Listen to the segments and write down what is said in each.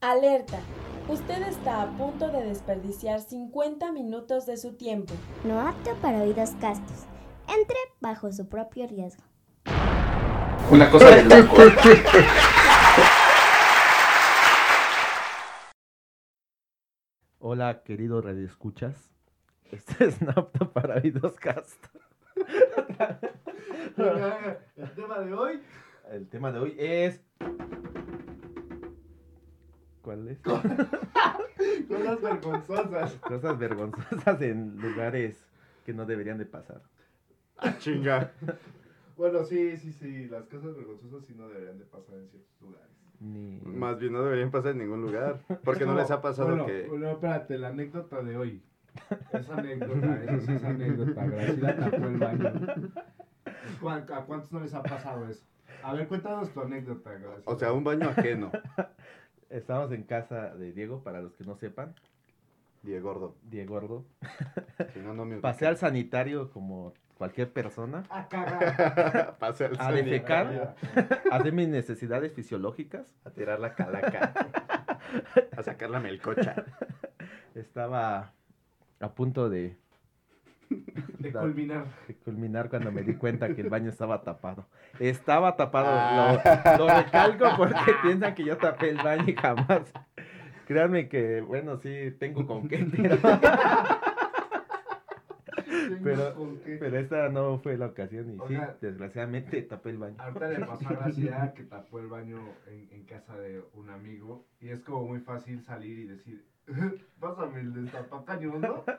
Alerta. Usted está a punto de desperdiciar 50 minutos de su tiempo. No apto para oídos castos. Entre bajo su propio riesgo. Una cosa de loco. Hola, querido Radio Escuchas. Este es Napto para oídos castos. El tema de hoy. El tema de hoy es. ¿Cuál es? Cosas vergonzosas. Cosas vergonzosas en lugares que no deberían de pasar. Ah, chinga. Bueno, sí, sí, sí. Las cosas vergonzosas sí no deberían de pasar en ciertos lugares. Ni... Más bien no deberían pasar en ningún lugar. Porque no les ha pasado bueno, que. Bueno, espérate, la anécdota de hoy. Esa anécdota, eso sí es anécdota. Graciela tapó el baño. ¿Cu- ¿A cuántos no les ha pasado eso? A ver, cuéntanos tu anécdota, Graciela. O sea, un baño ajeno. Estamos en casa de Diego, para los que no sepan. Diego Gordo. Diego Gordo. Si no, no me Pasé al sanitario como cualquier persona. A cagar. Pasé al A sanitario. defecar. A hacer mis necesidades fisiológicas. A tirar la calaca. a sacar la melcocha. Estaba a punto de, De culminar. de culminar cuando me di cuenta que el baño estaba tapado. Estaba tapado. Lo, lo recalco porque piensan que yo tapé el baño y jamás. Créanme que, bueno, sí, tengo con qué, pero, pero, esta no fue la ocasión y sí, desgraciadamente tapé el baño. Ahorita le pasó a Gracia que tapó el baño en, en casa de un amigo y es como muy fácil salir y decir, pásame el destapacaños, ¿no?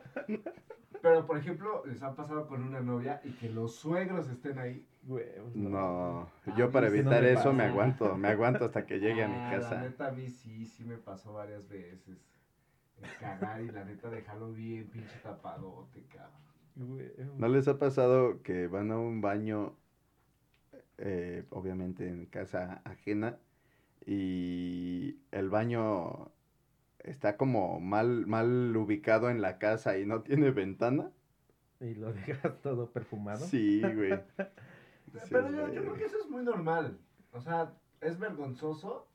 Pero, por ejemplo, les ha pasado con una novia y que los suegros estén ahí. Huevos, No, yo para no evitar me eso me aguanto. Me aguanto hasta que llegue a mi Ah, La casa. neta, a mí sí, sí me pasó varias veces. El cagar y la neta dejarlo bien pinche tapadote, cabrón. ¿No les ha pasado que van a un baño, eh, obviamente en casa ajena, y el baño está como mal, mal ubicado en la casa y no tiene ventana? Y lo dejas todo perfumado. Sí, güey. Sí, Pero yo, creo que eso es muy normal. O sea, es vergonzoso,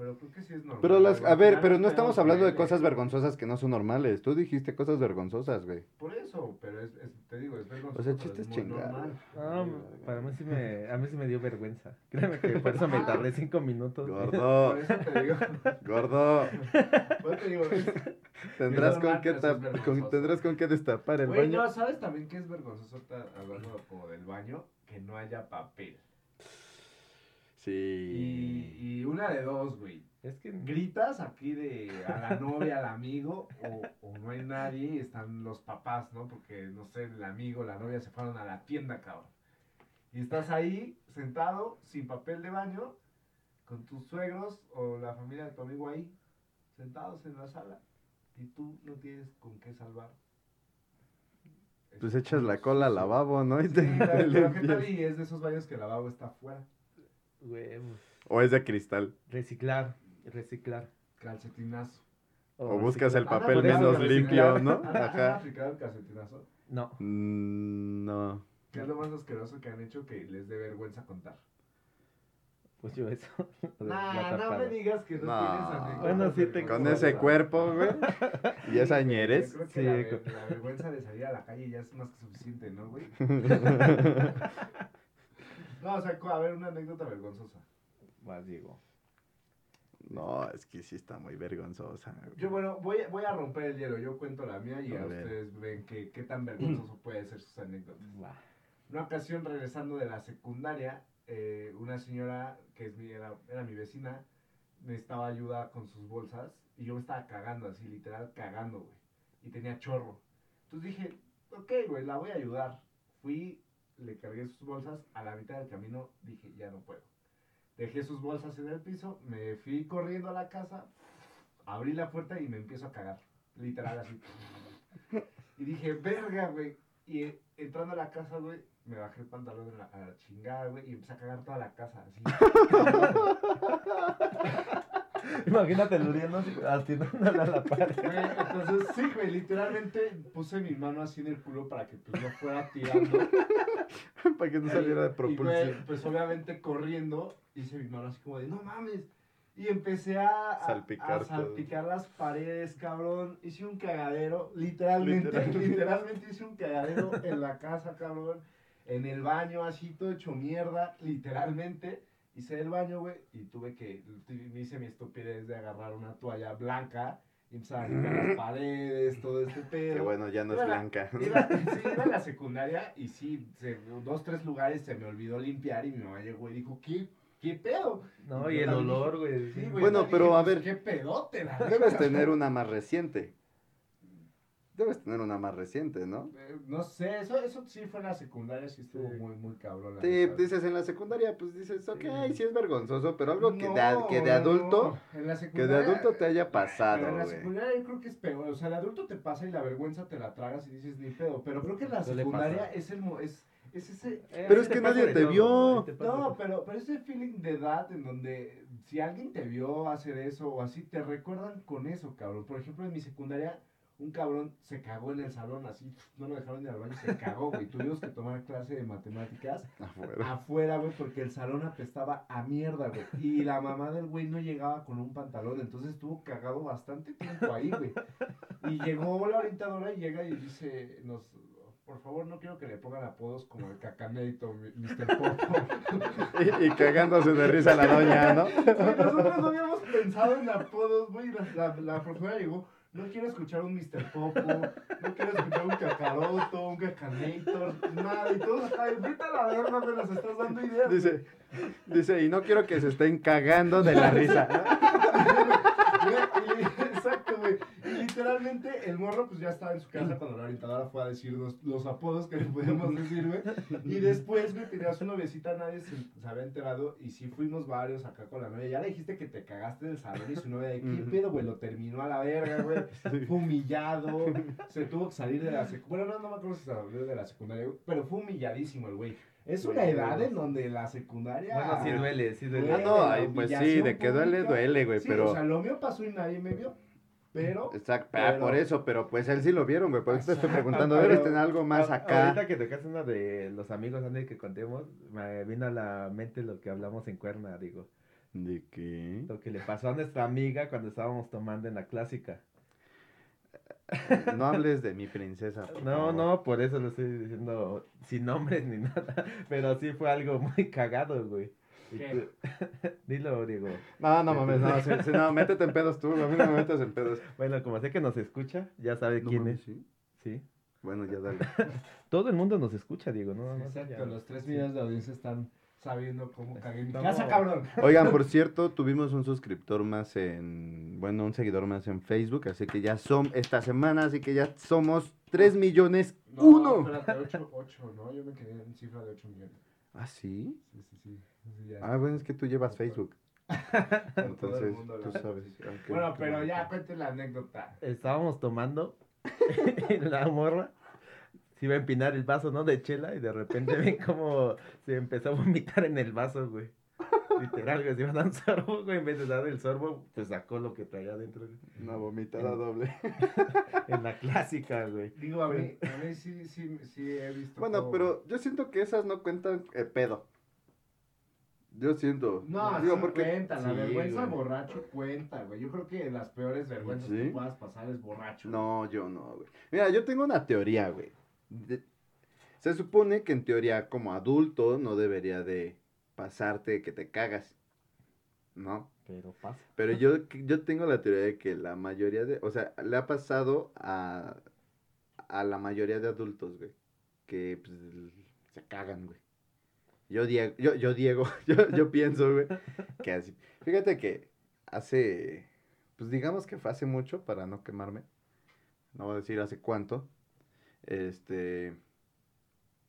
pero creo que sí es normal. Pero las, La a ver, pero no estamos hablando de cosas vergonzosas que no son normales. Tú dijiste cosas vergonzosas, güey. Por eso, pero es, es- te digo, es vergonzoso. O sea, el pero chiste es muy chingar. normal. No, para mí sí me, a mí sí me dio vergüenza. Créeme que por eso me tardé cinco minutos. Gordo, Por eso te digo, gordo. por eso te digo, Tendrás con qué tap- con- tendrás con qué destapar el Güey, baño. no, ¿sabes también que es vergonzoso hablando como del baño? Que no haya papel. Sí. Y, y una de dos, güey. Es que Gritas aquí de a la novia, al amigo, o, o no hay nadie y están los papás, ¿no? Porque, no sé, el amigo, la novia se fueron a la tienda, cabrón. Y estás ahí, sentado, sin papel de baño, con tus suegros o la familia de tu amigo ahí, sentados en la sala, y tú no tienes con qué salvar. Pues echas la cola al lavabo, ¿no? Y Sí, te la- pero ¿qué limpias. tal? Y es de esos baños que el lavabo está afuera. Huevos. O es de cristal. Reciclar, reciclar. Calcetinazo. O buscas el papel eso, menos reciclar. limpio, ¿no? ¿Han, han Ajá. aplicado el calcetinazo? No, Mm, no. ¿Qué es lo más asqueroso que han hecho que les dé vergüenza contar? pues yo eso. Nah, no me digas que no, No. tienes anécdotas Bueno, sí tengo. Con ese cuerpo, güey. Y esa. Yo creo que Sí, la, ver- la vergüenza de salir a la calle ya es más que suficiente, ¿no, güey? No, o sea, a ver, una anécdota vergonzosa. Vas, Diego. No, es que sí está muy vergonzosa. güey. Yo, bueno, voy, a- voy a romper el hielo. Yo cuento la mía y A ustedes ven que, qué tan vergonzoso puede ser sus anécdotas. Una ocasión regresando de la secundaria, eh, una señora que es mi, era, era mi vecina necesitaba ayuda con sus bolsas y yo me estaba cagando así, literal cagando, güey. Y tenía chorro. Entonces dije, ok, güey, la voy a ayudar. Fui, le cargué sus bolsas, a la mitad del camino dije, ya no puedo. Dejé sus bolsas en el piso, me fui corriendo a la casa, abrí la puerta y me empiezo a cagar. Literal así. Y dije, verga, güey. Y eh, entrando a la casa, güey, me bajé el pantalón a la, la chingada, güey, y empecé a cagar toda la casa, así. Imagínate Luriano atinándole a la pared. Güey, entonces, sí, güey, literalmente puse mi mano así en el culo para que pues no fuera tirando. Para que no saliera de Y, propulsión. pues obviamente corriendo, hice mi mano así como de, no mames. Y empecé a, a- Salpicar a todo. salpicar las paredes, cabrón. Hice un cagadero, literalmente, Literal. literalmente hice un cagadero en la casa, cabrón. En el baño, así todo hecho mierda, literalmente. Hice el baño, güey, y tuve que, me hice mi estupidez de agarrar una toalla blanca y empezar a limpiar las paredes, todo este pedo. Que bueno, ya no es blanca. Iba, sí, iba a la secundaria y sí, se- dos, tres lugares se me olvidó limpiar y mi mamá llegó y dijo, ¿qué, qué pedo? No, Y el olor, güey. Sí, güey, Bueno, pero dije, a pues, ver. ¿Qué pedote? La Debes tener una más reciente. Debes tener una más reciente, ¿no? Eh, No sé, eso, eso sí fue en la secundaria, sí estuvo Sí. muy, muy cabrón. la Sí, neta. dices en la secundaria, pues dices, ok, Sí. sí es vergonzoso, pero algo que, de, que de adulto, no. En la que de adulto te haya Pero pasado, en la secundaria yo creo que es peor, o sea, de adulto te pasa y la vergüenza te la tragas y dices ni pedo, pero creo que en la secundaria es el mo- es, es ese Pero es que nadie te vio. No, pero, pero ese feeling de edad en donde si alguien te vio hacer eso o así, te recuerdan con eso, cabrón. Por ejemplo, en mi secundaria, un cabrón se cagó en el salón, así, no lo dejaron ir al baño, se cagó, güey. Tuvimos que tomar clase de matemáticas Afuera. afuera, güey, porque el salón apestaba a mierda, güey. Y la mamá del güey no llegaba con un pantalón, entonces estuvo cagado bastante tiempo ahí, güey. Y llegó la orientadora y llega y dice, nos, por favor, no quiero que le pongan apodos como el cacaneito, Mr. Popo. Y, y cagándose de risa la doña, ¿no? Nosotros no habíamos pensado en apodos, güey. La, la, la profesora llegó, no quiero escuchar un Mr. Popo, no quiero escuchar un cacaroto, un cacanator, nada. Y todos, ay, vete a la verga, me nos estás dando ideas. Dice, dice, y no quiero que se estén cagando de la risa. Güey, y- Exacto, güey. Y literalmente el morro pues ya estaba en su casa cuando la orientadora fue a decir los, los apodos que le podíamos decir, güey. Y después, güey, tenía su noviecita, nadie se, se había enterado. Y sí fuimos varios acá con la novia. Ya le dijiste que te cagaste del salón y su novia de qué pedo, güey. Lo terminó a la verga, güey. Fue humillado. Se tuvo que salir de la secundaria. Bueno, no, no me acuerdo si se salió de la secundaria, güey, pero fue humilladísimo el güey. Es una edad en donde la secundaria. Bueno, sí duele, sí duele. Ah, no, ay, pues sí, de que duele, duele, güey, Sí, pero... O sea, lo mío pasó y nadie me vio. Pero. Exacto, ah, pero- por eso, pero pues él sí lo vieron, güey, por eso te estoy preguntando, pero- ¿debes tener algo más A- acá? Ahorita que tocaste una de los amigos antes que contemos, me vino a la mente lo que hablamos en Cuerna, digo. ¿De qué? Lo que le pasó a nuestra amiga cuando estábamos tomando en la clásica. No hables de mi princesa. No, no, por eso lo estoy diciendo sin nombres ni nada. Pero sí fue algo muy cagado, güey. ¿Qué? Dilo, Diego. No, no mames, no, sí, sí, no, métete en pedos tú, a mí no me metas en pedos. Bueno, como sé que nos escucha, ya sabe No quién mames, es. ¿sí? Sí. Bueno, ya dale. Todo el mundo nos escucha, Diego, ¿no? no sé, Exacto, ya. los tres millones de audiencia están sabiendo cómo cagué mi casa, cabrón. Oigan, por cierto, tuvimos un suscriptor más en, bueno, un seguidor más en Facebook, así que ya son, esta semana, así que ya somos 3 millones, No, uno. espérate, 8, 8, ¿no? Yo me quedé en cifra de 8 millones. ¿Ah, sí? Sí, sí, sí. Ya. Ah, bueno, es que tú llevas Facebook. Entonces, tú sabes. Ok, Bueno, pero ya cuente la anécdota. Estábamos tomando la morra se iba a empinar el vaso, ¿no? De chela y de repente ven como se empezó a vomitar en el vaso, güey. Literal, güey, se iba a dar un sorbo, güey. En vez de dar el sorbo, pues sacó lo que traía adentro. Una vomitada doble. En la clásica, güey. Digo, a mí, a mí sí, sí, sí he visto. Bueno, pero yo siento que esas no cuentan eh, pedo. Yo siento. No, digo, sí porque cuenta, la Sí, vergüenza güey. borracho cuenta, güey. Yo creo que las peores vergüenzas ¿Sí? que puedas pasar es borracho. No, yo no, güey. Mira, yo tengo una teoría, güey. De- Se supone que en teoría como adulto no debería de pasarte que te cagas, ¿no? Pero pasa. Pero yo, yo tengo la teoría de que la mayoría de, o sea, le ha pasado a, a la mayoría de adultos, güey, que pues, se cagan, güey. Yo, Diego, yo, yo, Diego, yo, yo pienso, güey, que así. Fíjate que hace, pues digamos que fue hace mucho, para no quemarme, no voy a decir hace cuánto, este,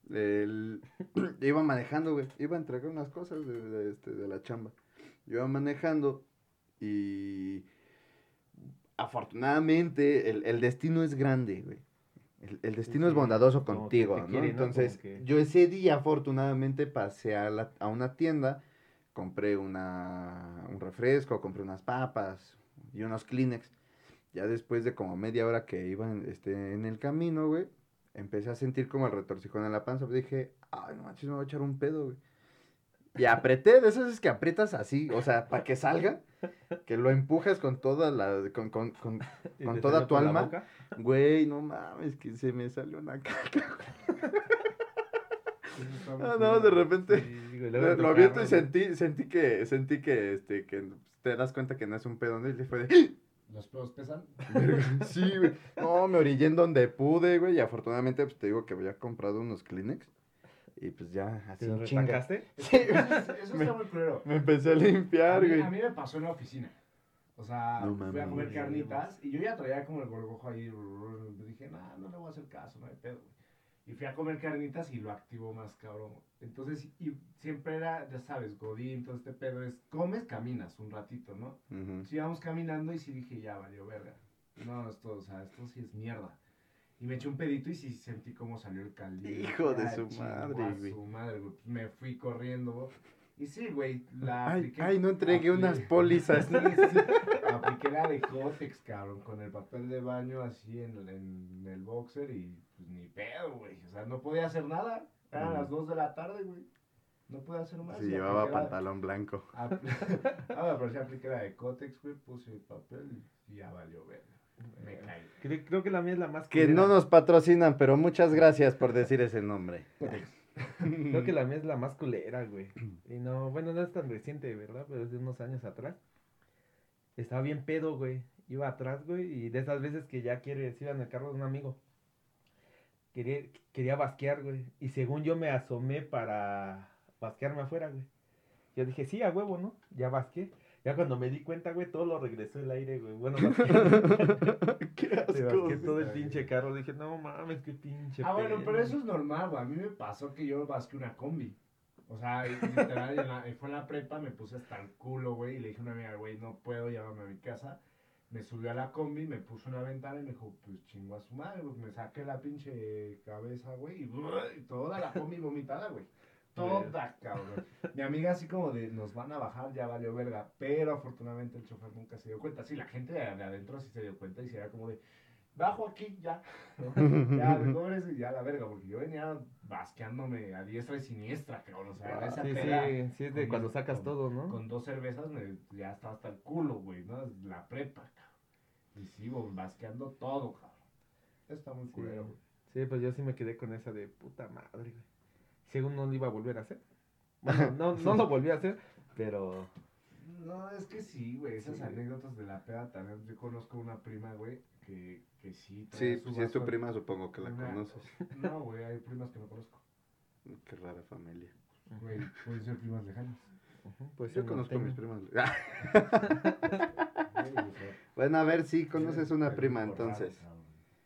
el- iba manejando, güey, iba a entregar unas cosas de, este, de la chamba. Yo iba manejando y afortunadamente el, el destino es grande, güey. El, el destino es bondadoso contigo, ¿no? Entonces, que- yo ese día afortunadamente pasé a, la- a una tienda, compré una, un refresco, compré unas papas y unos Kleenex. Ya después de como media hora que iba en, este, en el camino, güey, empecé a sentir como el retorcijón en la panza. Dije, ay, no manches, me voy a echar un pedo, güey. Y apreté, de esas veces que aprietas así, o sea, para que salga, que lo empujas con toda la, con, con, con, toda tu alma. Güey, no mames, que se me salió una caca. Muy Ah, no, de repente Sí, güey, luego lo, lo aviento y sentí, sentí que, sentí que, este, que te das cuenta que no es un pedón y fue de, ¿Los pedos pesan? sí, güey. No, me orillé en donde pude, güey, y afortunadamente, pues, te digo que había comprado unos Kleenex. Y pues ya, así ¿Te chinga. Sí, Eso, eso Me- está muy culero. me empecé a A limpiar, mí, güey. a mí me pasó en la oficina. O sea, No fui a comer carnitas y yo ya traía como el gorgojo ahí. Dije, nah, no le voy a hacer caso, no hay pedo. güey". Y fui a comer carnitas y lo activo más cabrón. Entonces, y siempre era, ya sabes, Godín, todo este pedo es, comes, caminas un ratito, ¿no? Ujú. Sí, íbamos caminando y sí dije, ya valió verga. No, esto, o sea, esto sí es mierda. Y me eché un pedito y sí sentí cómo salió el caldillo. Hijo de Ah, su madre, güey. su madre, güey. Pues Me fui corriendo. Y sí, güey, la Ay, apliqué- ay, no entregué unas pólizas. Sí, sí. Apliqué la de Cotex, cabrón, con el papel de baño así en, en el boxer y pues ni pedo, güey. O sea, no podía hacer nada. Eran Mm. las 2 de la tarde, güey. No podía hacer más. Sí, llevaba la- pantalón blanco. Ah, pero sí apliqué la de Cotex, güey, puse el papel y ya valió verga. Me caí. Creo, creo que la mía es la más Que culera. no nos patrocinan, pero muchas gracias por decir ese nombre. Creo que la mía es la más culera, güey. Y no, bueno, no es tan reciente, ¿verdad? Pero es de unos años atrás. Estaba bien pedo, güey. Iba atrás, güey, y de esas veces que ya quieres ir en el carro de un amigo. Quería, quería basquear, güey. Y según yo me asomé para basquearme afuera, güey. Yo dije, sí, a huevo, ¿no? Ya basqué. Ya cuando me di cuenta, güey, todo lo regresó el aire, güey. Bueno. Qué asco. todo el pinche carro. Dije, no mames, qué pinche Ah, bueno, pena". pero eso es normal, güey. A mí me pasó que yo basqué una combi. O sea, literal, en la- fue en la prepa, me puse hasta el culo, güey, y le dije a una amiga, güey, no puedo, llévame a mi casa. Me subió a la combi, me puso una ventana y me dijo, pues chingo a su madre, güey. Me saqué la pinche cabeza, güey, y, y toda la combi vomitada, güey. Toda, cabrón. Mi amiga así como de, nos van a bajar, ya valió verga. Pero afortunadamente el chofer nunca se dio cuenta. Sí, la gente de, de adentro sí se dio cuenta y se era como de, bajo aquí, ya. ya, de pobres y ya la verga, porque yo venía basqueándome a diestra y siniestra, cabrón. O sea, en esa Sí, peda, sí, sí, es de cuando sacas con- todo, ¿no? Con dos cervezas me, ya estaba hasta el culo, güey, ¿no? La prepa, cabrón. Y sigo basqueando todo, cabrón. Está muy culero, güey. Sí, pues yo sí me quedé con esa de puta madre, güey. Según no lo iba a volver a hacer. Bueno, no, no lo volví a hacer, pero No, es que sí, güey, esas anécdotas de la peda también. Yo conozco una prima, güey, que, que sí. Sí, su si es tu prima, supongo que la una- conoces. No, güey, hay primas que no conozco. Qué rara familia. Güey, pueden ser primas lejanas. ujú, pues Yo conozco tengo. mis primas. Sea, Bueno, a ver, sí, conoces una un prima entonces.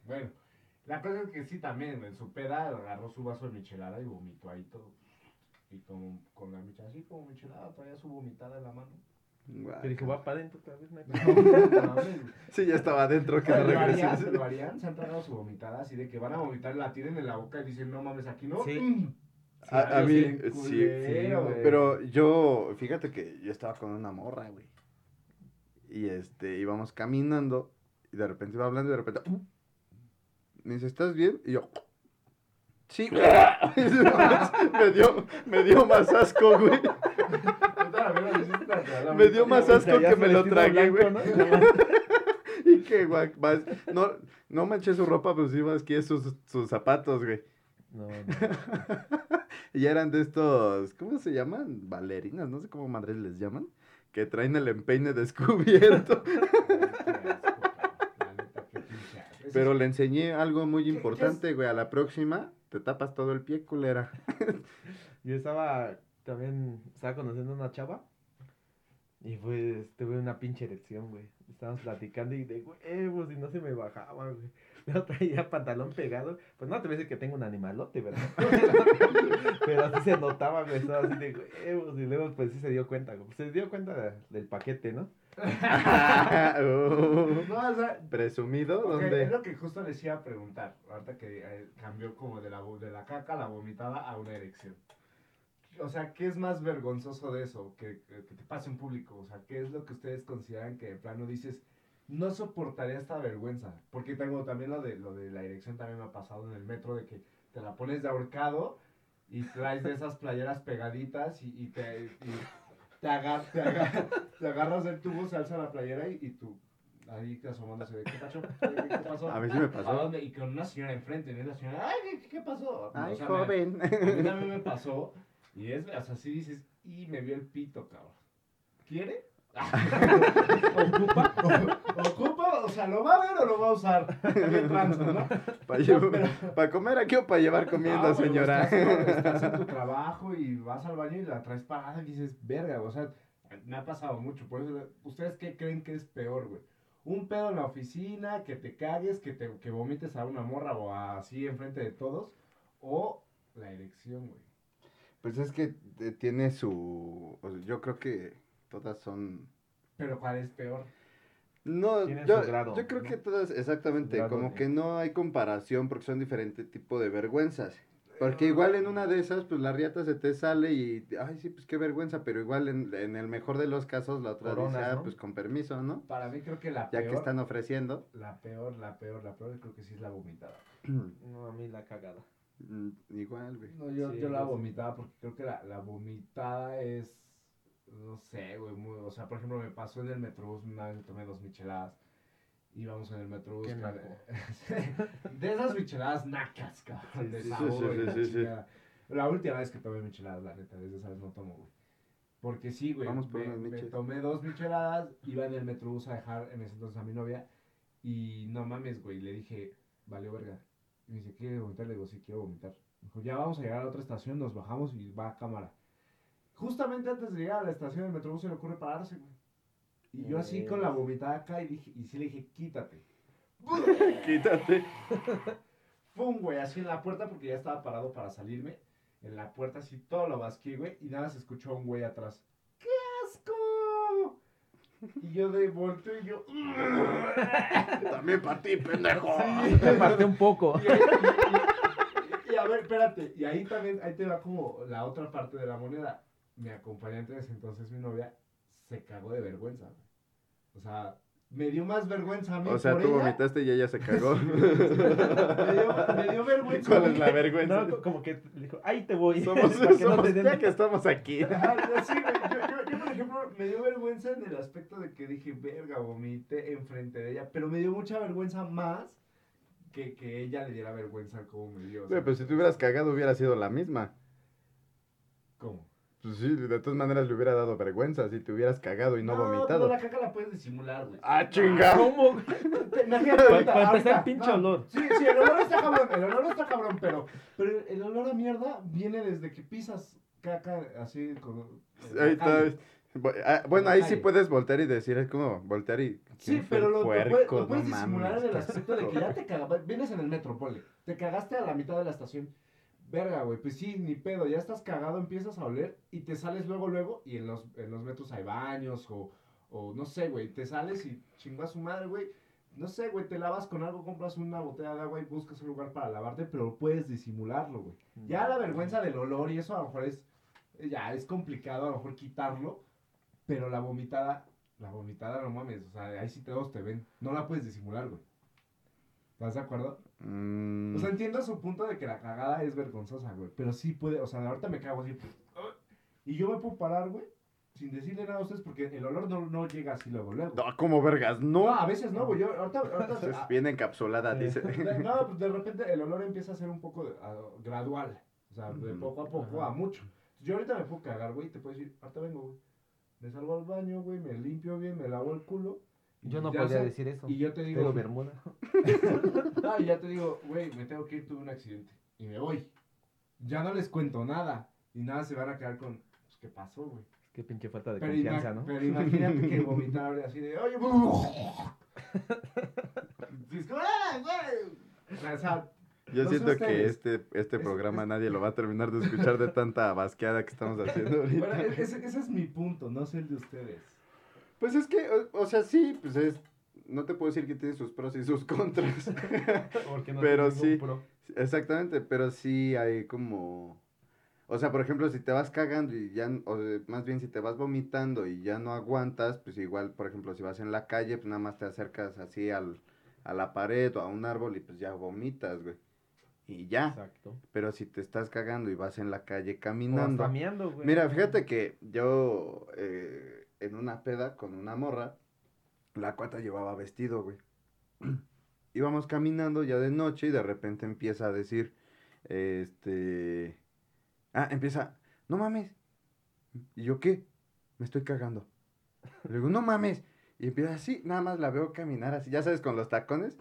Bueno, la cosa es que sí también, en su peda agarró su vaso de michelada y vomitó ahí todo. Y como con la michelada, así como michelada, traía su vomitada en la mano. Guau. Que dije, va para adentro otra vez, no hay No, pedo". no mames. Sí, ya estaba adentro que no ¿Lo harían? regreses. ¿Lo harían? Se han tragado su vomitada así de que van a vomitar, la tienen en la boca y dicen, no mames, aquí no. Sí. Mm. A, mí, sí, culero, sí, güey. Pero yo, fíjate que yo estaba con una morra, güey. Y este, íbamos caminando y de repente iba hablando y de repente. Me dice, ¿estás bien? Y yo. Sí, güey. me, dio, me dio más asco, güey. Me dio más Ya asco que me lo tragué, güey. ¿no? Y que guac, más. No, no manché su ropa, pues sí que sus, sus zapatos, güey. No, no. Y eran de estos, ¿cómo se llaman? Valerinas, no sé cómo madres les llaman. Que traen el empeine descubierto. Qué asco, cabrón. La neta, qué pinche asco. Eso Pero le enseñé algo muy ¿Qué- qué importante, güey. A la próxima te tapas todo el pie, culera. Yo estaba también, estaba conociendo a una chava. Y pues tuve una pinche erección, güey. Estábamos platicando y de huevos y no se me bajaba, güey. Yo traía pantalón pegado. Pues no te voy a decir que tengo un animalote, ¿verdad? Pero así se notaba, güey. Estaba así de huevos. Y luego pues sí se dio cuenta, güey. Se dio cuenta de- del paquete, ¿no? Uh, No, o sea, Presumido, ok, es lo que justo les iba a preguntar. Ahorita que eh, cambió como de la, de la caca, la vomitada a una erección. O sea, ¿qué es más vergonzoso de eso? Que, que, que te pase en público. O sea, ¿qué es lo que ustedes consideran que de plano dices, no soportaría esta vergüenza? Porque tengo también lo de, lo de la erección, también me ha pasado en el metro, de que te la pones de ahorcado y traes de esas playeras pegaditas y, y te, y te, agar- te, agar- te agarras del tubo, se alza la playera y, y tú ahí te asomándose de qué pasó, ¿Qué- pasó? A mí sí me ¿A pasó. dónde? Y con una señora enfrente, la señora, ay, ¿qué, qué pasó? Ay, O sea, me- joven. a mí también me pasó. Y es, o sea, sí dices, y me vio el pito, cabrón. ¿Quiere? ¿Ocupa? ¿Ocupa? O sea, ¿lo va a ver o lo va a usar? ¿Qué tranza, no? ¿Para comer aquí o para llevar comiendo, Ah, güey, señora? Estás, estás en tu trabajo y vas al baño y la traes parada y dices, verga, o sea, me ha pasado mucho. Por eso, ¿ustedes qué creen que es peor, güey? Un pedo en la oficina, que te cagues, que, te, que vomites a una morra o así enfrente de todos, o la erección, güey. Pues es que eh, tiene su... o sea, yo creo que todas son... Pero ¿cuál es peor? No, yo, grado, yo creo ¿no? que todas, exactamente, Grado como de- que no hay comparación porque son diferentes tipos de vergüenzas. Porque igual en una de esas, pues la riata se te sale y, ay, sí, pues qué vergüenza, pero igual en, en el mejor de los casos la otra dice, Coronas, ah, ¿no? pues con permiso, ¿no? Para mí creo que la Ya peor, que están ofreciendo. la peor, la peor, la peor, creo que sí es la vomitada. No, a mí la cagada. Mm, igual, güey. No, yo, Sí, yo la vomitada porque creo que la, la vomitada es, no sé, güey, muy, o sea, por ejemplo, me pasó en el metrobús, una vez tomé dos micheladas, íbamos en el metrobús, Qué de esas micheladas nacas, cabrón, de sabor sí, sí, la sí. La última vez que tomé micheladas, la neta, desde esa vez no tomo, güey. Porque sí, güey, Vamos por me, me tomé dos micheladas, iba en el metrobús a dejar en ese entonces a mi novia, y no mames, güey, le dije, valió verga. Y me dice, ¿quiere vomitar? Le digo, sí, quiero vomitar. Me dijo, ya vamos a llegar a otra estación, nos bajamos y va a cámara. Justamente antes de llegar a la estación del metrobús se le ocurre pararse, güey. Y yo así con la vomitada acá y, dije, y sí le dije, quítate. Quítate. Pum, güey, así en la puerta porque ya estaba parado para salirme. En la puerta así todo lo vasqué, güey. Y nada, se escuchó a un güey atrás. ¡Qué asco! Y yo de volteo y yo... También para ti, pendejo. Me parte un poco. Y, ahí- y- y- y a ver, espérate. Y ahí también, ahí te va como la otra parte de la moneda. Mi acompañante de ese entonces, mi novia, se cagó de vergüenza. güey. O sea, me dio más vergüenza a mí O sea, por tú ella. vomitaste y ella se cagó. Me dio, me dio vergüenza. ¿Cuál es la vergüenza? No, co- como que le dijo, ahí te voy. Somos, Para que no somos te den- ya que estamos aquí. Sí. Yo, yo, yo, por ejemplo, me dio vergüenza en el aspecto de que dije, verga, vomité enfrente de ella. Pero me dio mucha vergüenza más que que ella le diera vergüenza como me dio. o sea, Güey, pues si te hubieras cagado hubiera sido la misma. ¿Cómo? Pues sí, de todas maneras le hubiera dado vergüenza si te hubieras cagado y no, No, vomitado. la caca la puedes disimular, güey. Ah, chinga. ¿Cómo? Te- Imagínate para empezar, pinche no. olor. Sí, sí, el olor está cabrón, el olor está cabrón, pero, pero el olor a mierda viene desde que pisas caca así con... Ahí está. ah, Bueno, ahí sí puedes voltear y decir, es como voltear y... Sí, ¿quién fue pero lo, puedes, lo No disimular mames, en el aspecto de que ya te cagaste, vienes en el metro, ponle, te cagaste a la mitad de la estación, verga, güey, pues sí, ni pedo, ya estás cagado, empiezas a oler y te sales luego, luego, y en los, en los metros hay baños o, o no sé, güey, te sales y chingas su madre, güey, no sé, güey, te lavas con algo, compras una botella de agua y buscas un lugar para lavarte, pero puedes disimularlo, güey. Ya la vergüenza del olor y eso a lo mejor es, ya es complicado a lo mejor quitarlo, pero la vomitada, la vomitada no mames, o sea, ahí sí todos te ven, no la puedes disimular, güey. ¿Estás de acuerdo? Mm, O sea, entiendo su punto de que la cagada es vergonzosa, güey, pero sí puede, o sea, ahorita me cago así, ¡ah! y yo me puedo parar, güey, sin decirle nada a ustedes porque el olor no, no llega así luego, luego. no, como vergas, No, no. a veces no, güey, yo ahorita, ahorita Es bien encapsulada, Sí. dice. de- no, pues de repente el olor empieza a ser un poco de- a- gradual. O sea, de poco a poco Ajá. a mucho. Yo ahorita me puedo cagar, güey, y te puedo decir, ahorita vengo, güey. Me salgo al baño, güey, me limpio bien, me lavo el culo. Yo no ya podría sé- decir eso. Y yo te digo, Tengo bermuda. no, y ya te digo, güey, me tengo que ir, tuve un accidente. Y me voy. Ya no les cuento nada. Y nada se van a quedar con, pues, ¿qué pasó, güey? Qué pinche falta de Pero, confianza, ¿no? pero imagínate que vomitar así de, oye, Yo No siento que este, este Es- programa nadie lo va a terminar de escuchar de tanta basqueada que estamos haciendo ahorita. bueno, ese, ese es mi punto, no sé el de ustedes. Pues es que, o, o sea, sí, pues es... No te puedo decir que tiene sus pros y sus contras. Porque no Pero sí. pro. Exactamente, pero sí hay como... O sea, por ejemplo, si te vas cagando y ya, o más bien si te vas vomitando y ya no aguantas, pues igual, por ejemplo, si vas en la calle, pues nada más te acercas así al, a la pared o a un árbol y pues ya vomitas, güey. y ya. Exacto. Pero si te estás cagando y vas en la calle O caminando. miando, güey. Mira, fíjate que yo eh, en una peda con una morra, la cuata llevaba vestido, güey. Íbamos caminando ya de noche y de repente empieza a decir, este... Ah, empieza, no mames. ¿Y yo qué? Me estoy cagando. Le digo, no mames. Y empieza así, nada más la veo caminar así, ya sabes, con los tacones.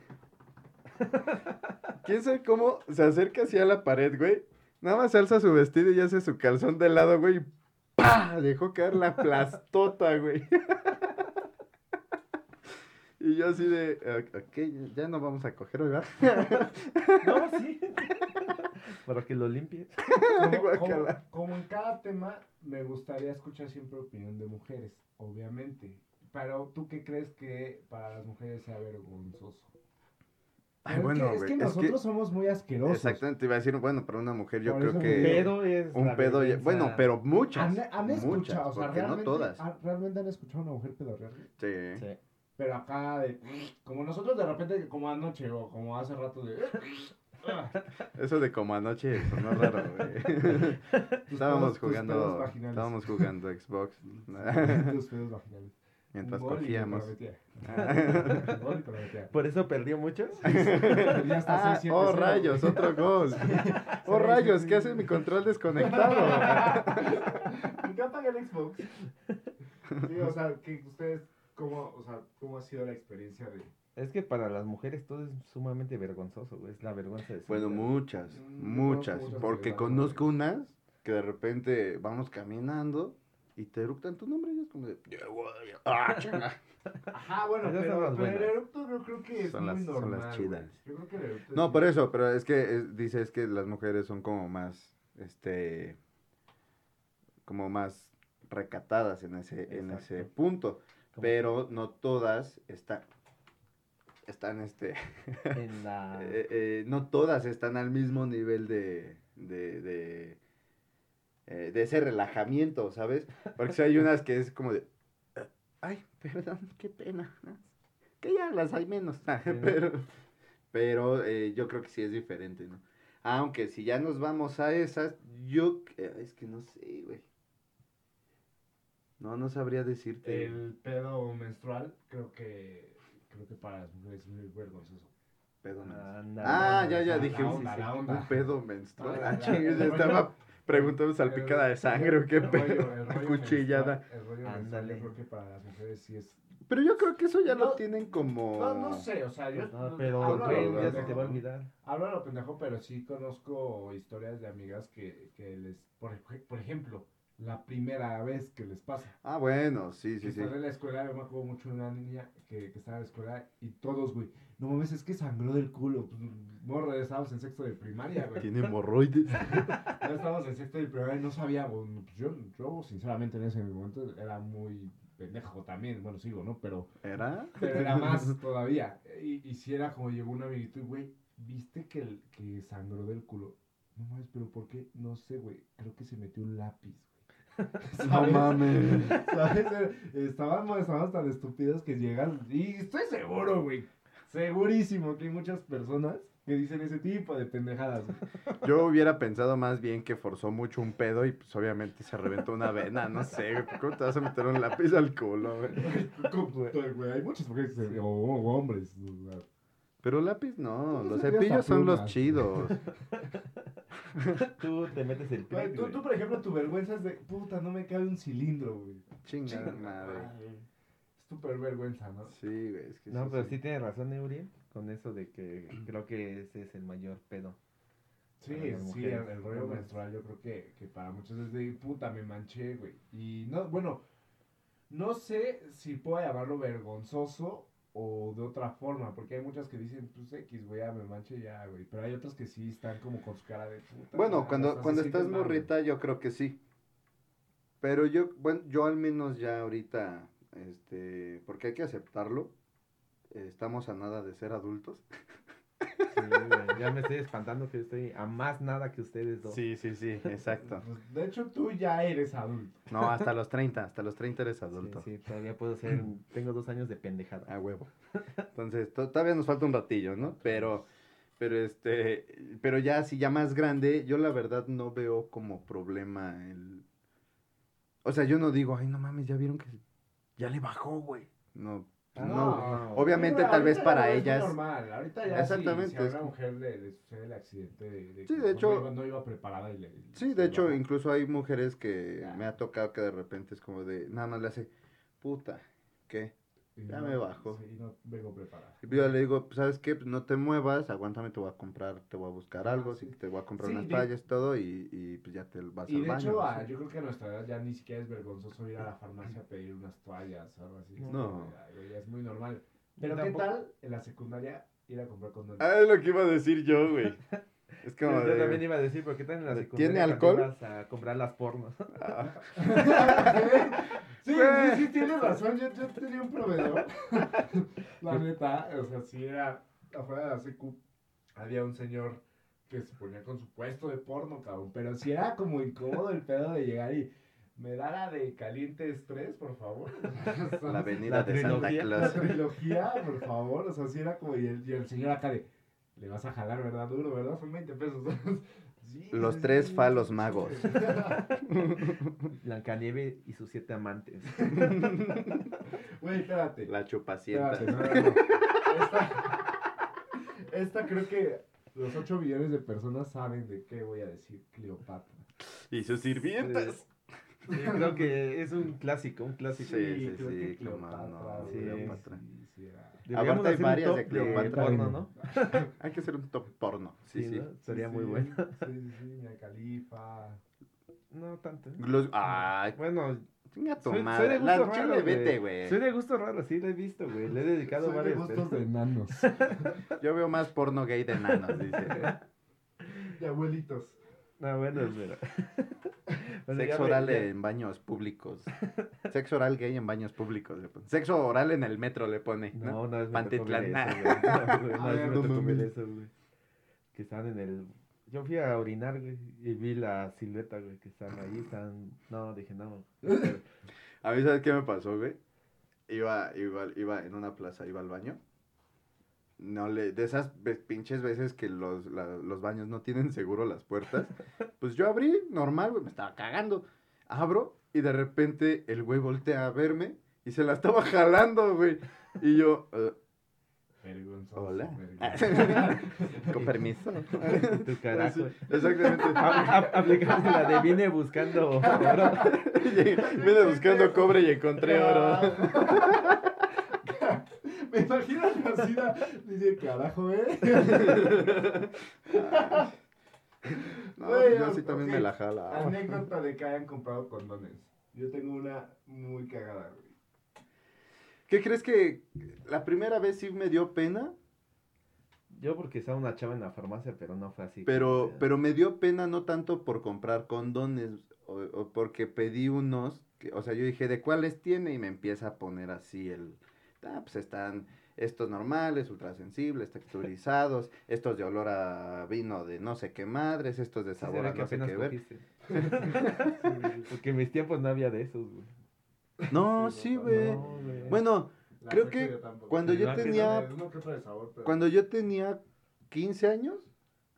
¿Quién sabe cómo se acerca así a la pared, güey? Nada más alza su vestido y hace su calzón de lado, güey. ¡Pah! Dejó caer la plastota, güey. y yo así de, "Ok, ya no vamos a coger, ¿verdad? No, sí. Para que lo limpies. Como- como en cada tema, me gustaría escuchar siempre opinión de mujeres, obviamente. Pero, ¿tú qué crees que para las mujeres sea vergonzoso? Ay, Pero bueno, es que, es güey, que es que- nosotros somos muy asquerosos. Exactamente, iba a decir, bueno, para una mujer yo Por creo que... me- Pedo es. Un pedo, ya- bueno, pero muchas. ¿Han, han muchas, escuchado, o sea, porque no realmente, todas. han- realmente han escuchado a una mujer pedorrear? Sí. Sí. Pero acá, de, como nosotros de repente, como anoche o como hace rato de... Eso de como anoche sonó raro, güey. estábamos jugando, estábamos jugando Xbox Tus pedos vaginales. Mientras gol cogíamos. gol prometía. Por eso perdió muchos. Ah, 6-7-0. oh rayos, otro gol. Oh rayos, ¿qué hace mi control desconectado? Me encanta el Xbox. Sí, o sea, que ustedes, ¿cómo, o sea, ¿cómo ha sido la experiencia de...? Es que para las mujeres todo es sumamente vergonzoso, güey. Es la vergüenza de Bueno, ser- muchas, Mm, muchas, muchas porque conozco unas que de repente vamos caminando y te eructan tu nombre y es como de, "Ya, güey, ah, chinga". Ajá, bueno, Esas son pero, las pero el eructo yo creo que es Son muy las- son las chidas. güey. Yo creo que el eructo es No, muy- por eso, pero es que eh, dice es que las mujeres son como más, este, como más recatadas en ese, en ese Exacto. punto, como pero no todas están, están, este, En la. eh, eh, no todas están al mismo nivel de, de, de, eh, de ese relajamiento, ¿sabes? Porque si hay unas que es como de, "Ah, ay, perdón, qué pena, que ya las hay menos, ¿no? pero, pero eh, yo creo que sí es diferente, ¿no? Aunque si ya nos vamos a esas, yo, eh, es que no sé, güey. No, no sabría decirte. El pedo menstrual, creo que, creo que para las mujeres es muy vergonzoso. pedo menstrual. Ah, ya, ya, dije, sí, sí, un pedo menstrual. Ah, estaba preguntando salpicada de sangre o qué El rollo- pedo. el rollo Cuchillada. El rollo Ándale. yo creo que para las mujeres sí es... Pero yo creo que eso ya No, lo tienen como. No, no sé, o sea, yo... No, pero, hablo ya se te va a olvidar. Hablo a lo pendejo, pero sí conozco historias de amigas que, que les... Por, por ejemplo, la primera vez que les pasa. Ah, bueno, sí, que sí, sí. están en la escuela, yo me acuerdo mucho de una niña que, que estaba en la escuela y todos, güey, no mames, es que sangró del culo. Morro, estábamos en sexto de primaria, güey. Tiene hemorroides. Ya estábamos en sexto de primaria y no sabíamos. Pues yo, yo, sinceramente, en ese momento era muy pendejo también. Bueno, sigo, ¿no? Pero, ¿Era? pero era más todavía. Y, y si era como llegó un amiguito y, güey, ¿viste que, el, que sangró del culo? No mames, pero ¿por qué? No sé, güey. Creo que se metió un lápiz, güey. No ¿Sabes? mames. ¿Sabes? Estaban, estaban tan estúpidos que llegan. Y estoy seguro, güey. Segurísimo que hay muchas personas que dicen ese tipo de pendejadas. güey. Yo hubiera pensado más bien que forzó mucho un pedo y pues obviamente se reventó una vena, no sé, güey. ¿Cómo te vas a meter un lápiz al culo, güey? Como- güey, Hay muchas mujeres o, o hombres. Pero lápiz no, Tú los cepillos son los chidos. Tú te metes el pie. tú, tú, por ejemplo, tu vergüenza es de puta, no me cabe un cilindro, güey. Chingada Chinga madre. madre. Es super vergüenza, ¿no? Sí, güey, es que No, sí, pero sí. sí tienes razón, Euriel, con eso de que creo que ese es el mayor pedo. Sí, sí, el, rollo menstrual yo creo que, que para muchos es de puta, me manché, güey. Y no, bueno, no sé si puedo llamarlo vergonzoso o de otra forma, porque hay muchas que dicen, pues X, güey, ya me manché ya, güey. Pero hay otras que sí están como con su cara de puta. Bueno, ya, cuando, cuando estás mal, morrita, yo creo que sí. Pero yo, bueno, yo al menos ya ahorita, este, porque hay que aceptarlo, eh, estamos a nada de ser adultos. Sí, güey, ya me estoy espantando que estoy a más nada que ustedes dos. sí, sí, exacto. Pues, De hecho, tú ya eres adulto. No, hasta los 30, hasta los 30 eres Sí, adulto. sí, todavía puedo ser, tengo dos años de pendejada. A huevo. Entonces, to- todavía nos falta un ratillo, ¿no? Pero, Pero este, pero ya así ya más grande, yo la verdad no veo como problema el... O sea, yo no digo, ay, no mames, ya vieron que ya le bajó, güey. No, Ah, no. no. Obviamente tal vez para ya es ellas... normal. Ahorita ya Exactamente, Si, si a una mujer le, le sucede el accidente de, de Sí, de hecho- no iba, no iba preparada y le. Sí, de hecho, bajó. incluso hay mujeres que Ya. me ha tocado que de repente es como de, nada más le hace, puta, ¿qué? Y ya no- me bajó. Sí, no vengo preparada. Y yo le digo, pues, ¿sabes qué? Pues no te muevas, aguántame, te voy a comprar, te voy a buscar Ah, algo, sí. sí, te voy a comprar Sí, unas de- tallas, todo, y, y pues ya te vas Y al de baño. hecho, ah, yo creo que a nuestra edad ya ni siquiera es vergonzoso ir a la farmacia a pedir unas toallas o algo así. No. Ya, ya es muy normal. Pero, ¿qué Tampoco- tal en la secundaria ir a comprar condones? Ah, es lo que iba a decir yo, güey. Es como Yo de- también iba a decir, ¿por qué tan en la ¿Tiene secundaria cuando alcohol? a comprar las pornos? Ah, Sí, sí, sí, tienes razón. Yo, yo tenía un proveedor. La neta, o sea, si era afuera de la secu, había un señor que se ponía con su puesto de porno, cabrón. Pero si era como incómodo el pedo de llegar y me da la de caliente estrés, por favor. la avenida La de Santa trilogía. La Claus. trilogía, por favor. O sea, si era como. Y el, y el señor acá de. Le vas a jalar, ¿verdad? Duro, ¿verdad? Son 20 pesos. Sí, Los sí, tres sí, falos sí. magos. Blancanieve y sus siete amantes. Güey, espérate. La chupacienta. Espérate, no, no, no. Esta, esta creo que los 8 millones de personas saben de qué voy a decir Cleopatra. Y sus sirvientas. Sí, creo que es un clásico, un clásico. Sí, sí, sí, cómo Cleopatra. sí, Cleopatra. sí, sí era- Deberíamos Aparte hay hacer un varias top de Cleopatra. porno, ¿no? Hay que hacer un top porno. Sí, Sí, sí. ¿no? Sería sí, muy sí, bueno. Sí, sí, sí, Mia Khalifa. No tanto. ¿eh? Los- Ay, Bueno, chinga tu soy, de La gusto chile, raro, vete, güey. Soy de gusto raro, sí, lo he visto, güey. Le he dedicado Soy de varias gustos veces. de enanos, Yo veo más porno gay de nanos, dice. de abuelitos. No, bueno, mira. Bueno, ya Sexo oral ya- en baños públicos. Sexo oral gay en baños públicos. le pone. Sexo oral en el metro le pone. ¿no? No, no es Pantitlán. Que estaban en el. Yo fui a orinar, güey, y vi la silueta, güey, que están ahí, están. No, dije, no. A mí, ¿sabes qué me pasó, güey? Iba, iba, iba en una plaza, iba al baño. No le, de esas pinches veces que los, la- los baños no tienen seguro las puertas. Pues yo abrí, normal, güey, me estaba cagando. Abro y de repente el güey voltea a verme y se la estaba jalando, güey. Y yo, Vergonzoso. hola. vergonzoso. Con permiso. Tu carajo. Sí, exactamente. A- a- Aplicando la de viene buscando oro. Vine buscando cobre y encontré oro. Me imagino a Rosina, dice, carajo, ¿eh? No, Güey, yo sí también me la jala. Anécdota de que hayan comprado condones. Yo tengo una muy cagada, güey. ¿Qué crees que la primera vez sí me dio pena? Yo porque estaba una chava en la farmacia, pero no fue así. Pero, pero me dio pena no tanto por comprar condones o, o porque pedí unos, que, o sea, yo dije, ¿de cuáles tiene? Y me empieza a poner así el, ah, pues están estos normales, ultrasensibles, texturizados, estos de olor a vino de no sé qué madres, estos de sabor a que no sé qué ver. porque en mis tiempos no había de esos, güey. No, Sí, sí, no, güey. No. Bueno, La Creo que yo cuando yo tenía- es de sabor, pero- cuando yo tenía 15 años,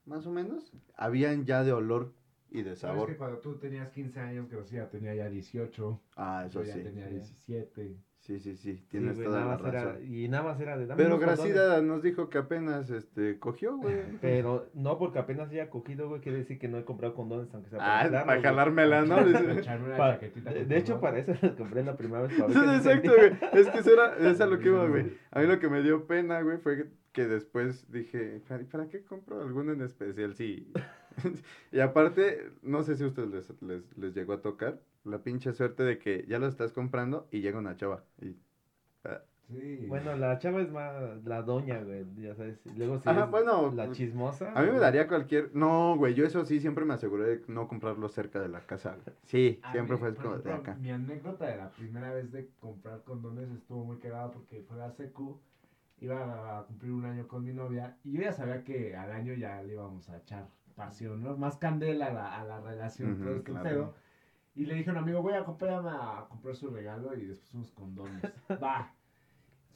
más o menos, habían ya de olor y de ¿Sabes sabor. que cuando tú tenías 15 años, que Rocía tenía ya 18, Ah, eso yo ya sí. tenía 17. Sí, sí, sí, Sí, tienes güey, toda la era- razón. y nada más era de dame Pero. Gracida nos dijo que apenas este cogió, güey. Pero no porque apenas haya cogido, güey, quiere decir que no he comprado condones, aunque sea Ah, jalarlo, para güey. jalármela, ¿no? Dice. Echarme una Pa- chaquetita de, hecho, condón. para eso los compré la primera vez. Para ver Sí, exacto, güey. Es que eso era, eso es a lo que iba, güey. A mí lo que me dio pena, güey, fue que, después dije, ¿para, para qué compro alguno en especial? Sí. y aparte, no sé si a ustedes les, les, les llegó a tocar la pinche suerte de que ya lo estás comprando y llega una chava. Y, ah, Sí. Bueno, la chava es más la doña, güey, ya sabes. Luego sí Ajá, es bueno, la chismosa. a mí me daría cualquier... No, güey, yo eso sí siempre me aseguré de no comprarlo cerca de la casa. güey. Sí, A siempre mí, fue como de acá. Mi anécdota de la primera vez de comprar condones estuvo muy cagada porque fue a secu, iba a cumplir un año con mi novia y yo ya sabía que al año ya le íbamos a echar pasión, ¿no? Más candela a la, a la relación, Ujú, todo este claro. pedo. Y le dije a un amigo, voy a comprarme a comprar su regalo y después unos condones. Va.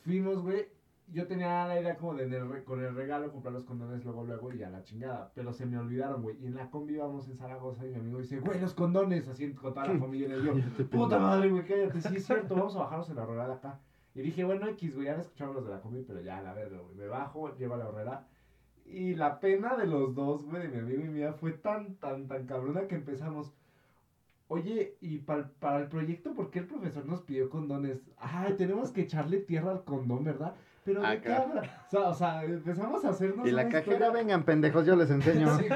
Fuimos, güey. yo tenía la idea como de el con el regalo comprar los condones luego, luego y a la chingada. Pero se me olvidaron, güey. Y en la combi íbamos en Zaragoza y mi amigo dice, güey, los condones, así con toda la familia. Y le digo, puta madre, güey, cállate, sí es cierto, vamos a bajarnos en la horrera de acá. Y dije, bueno, X, güey, ya escuchamos los de la combi, pero ya, la verga, güey. Me bajo, llevo a la horrera. Y la pena de los dos, güey, de mi amigo y mía, fue tan, tan, tan cabrona que empezamos. Oye, y pal- para el proyecto, ¿por qué el profesor nos pidió condones? Ay, tenemos que echarle tierra al condón, ¿verdad? Pero Ah, ¿de qué claro. habla? O sea, o sea, empezamos a hacernos Y la una cajera, historia- vengan, pendejos, yo les enseño. Sí.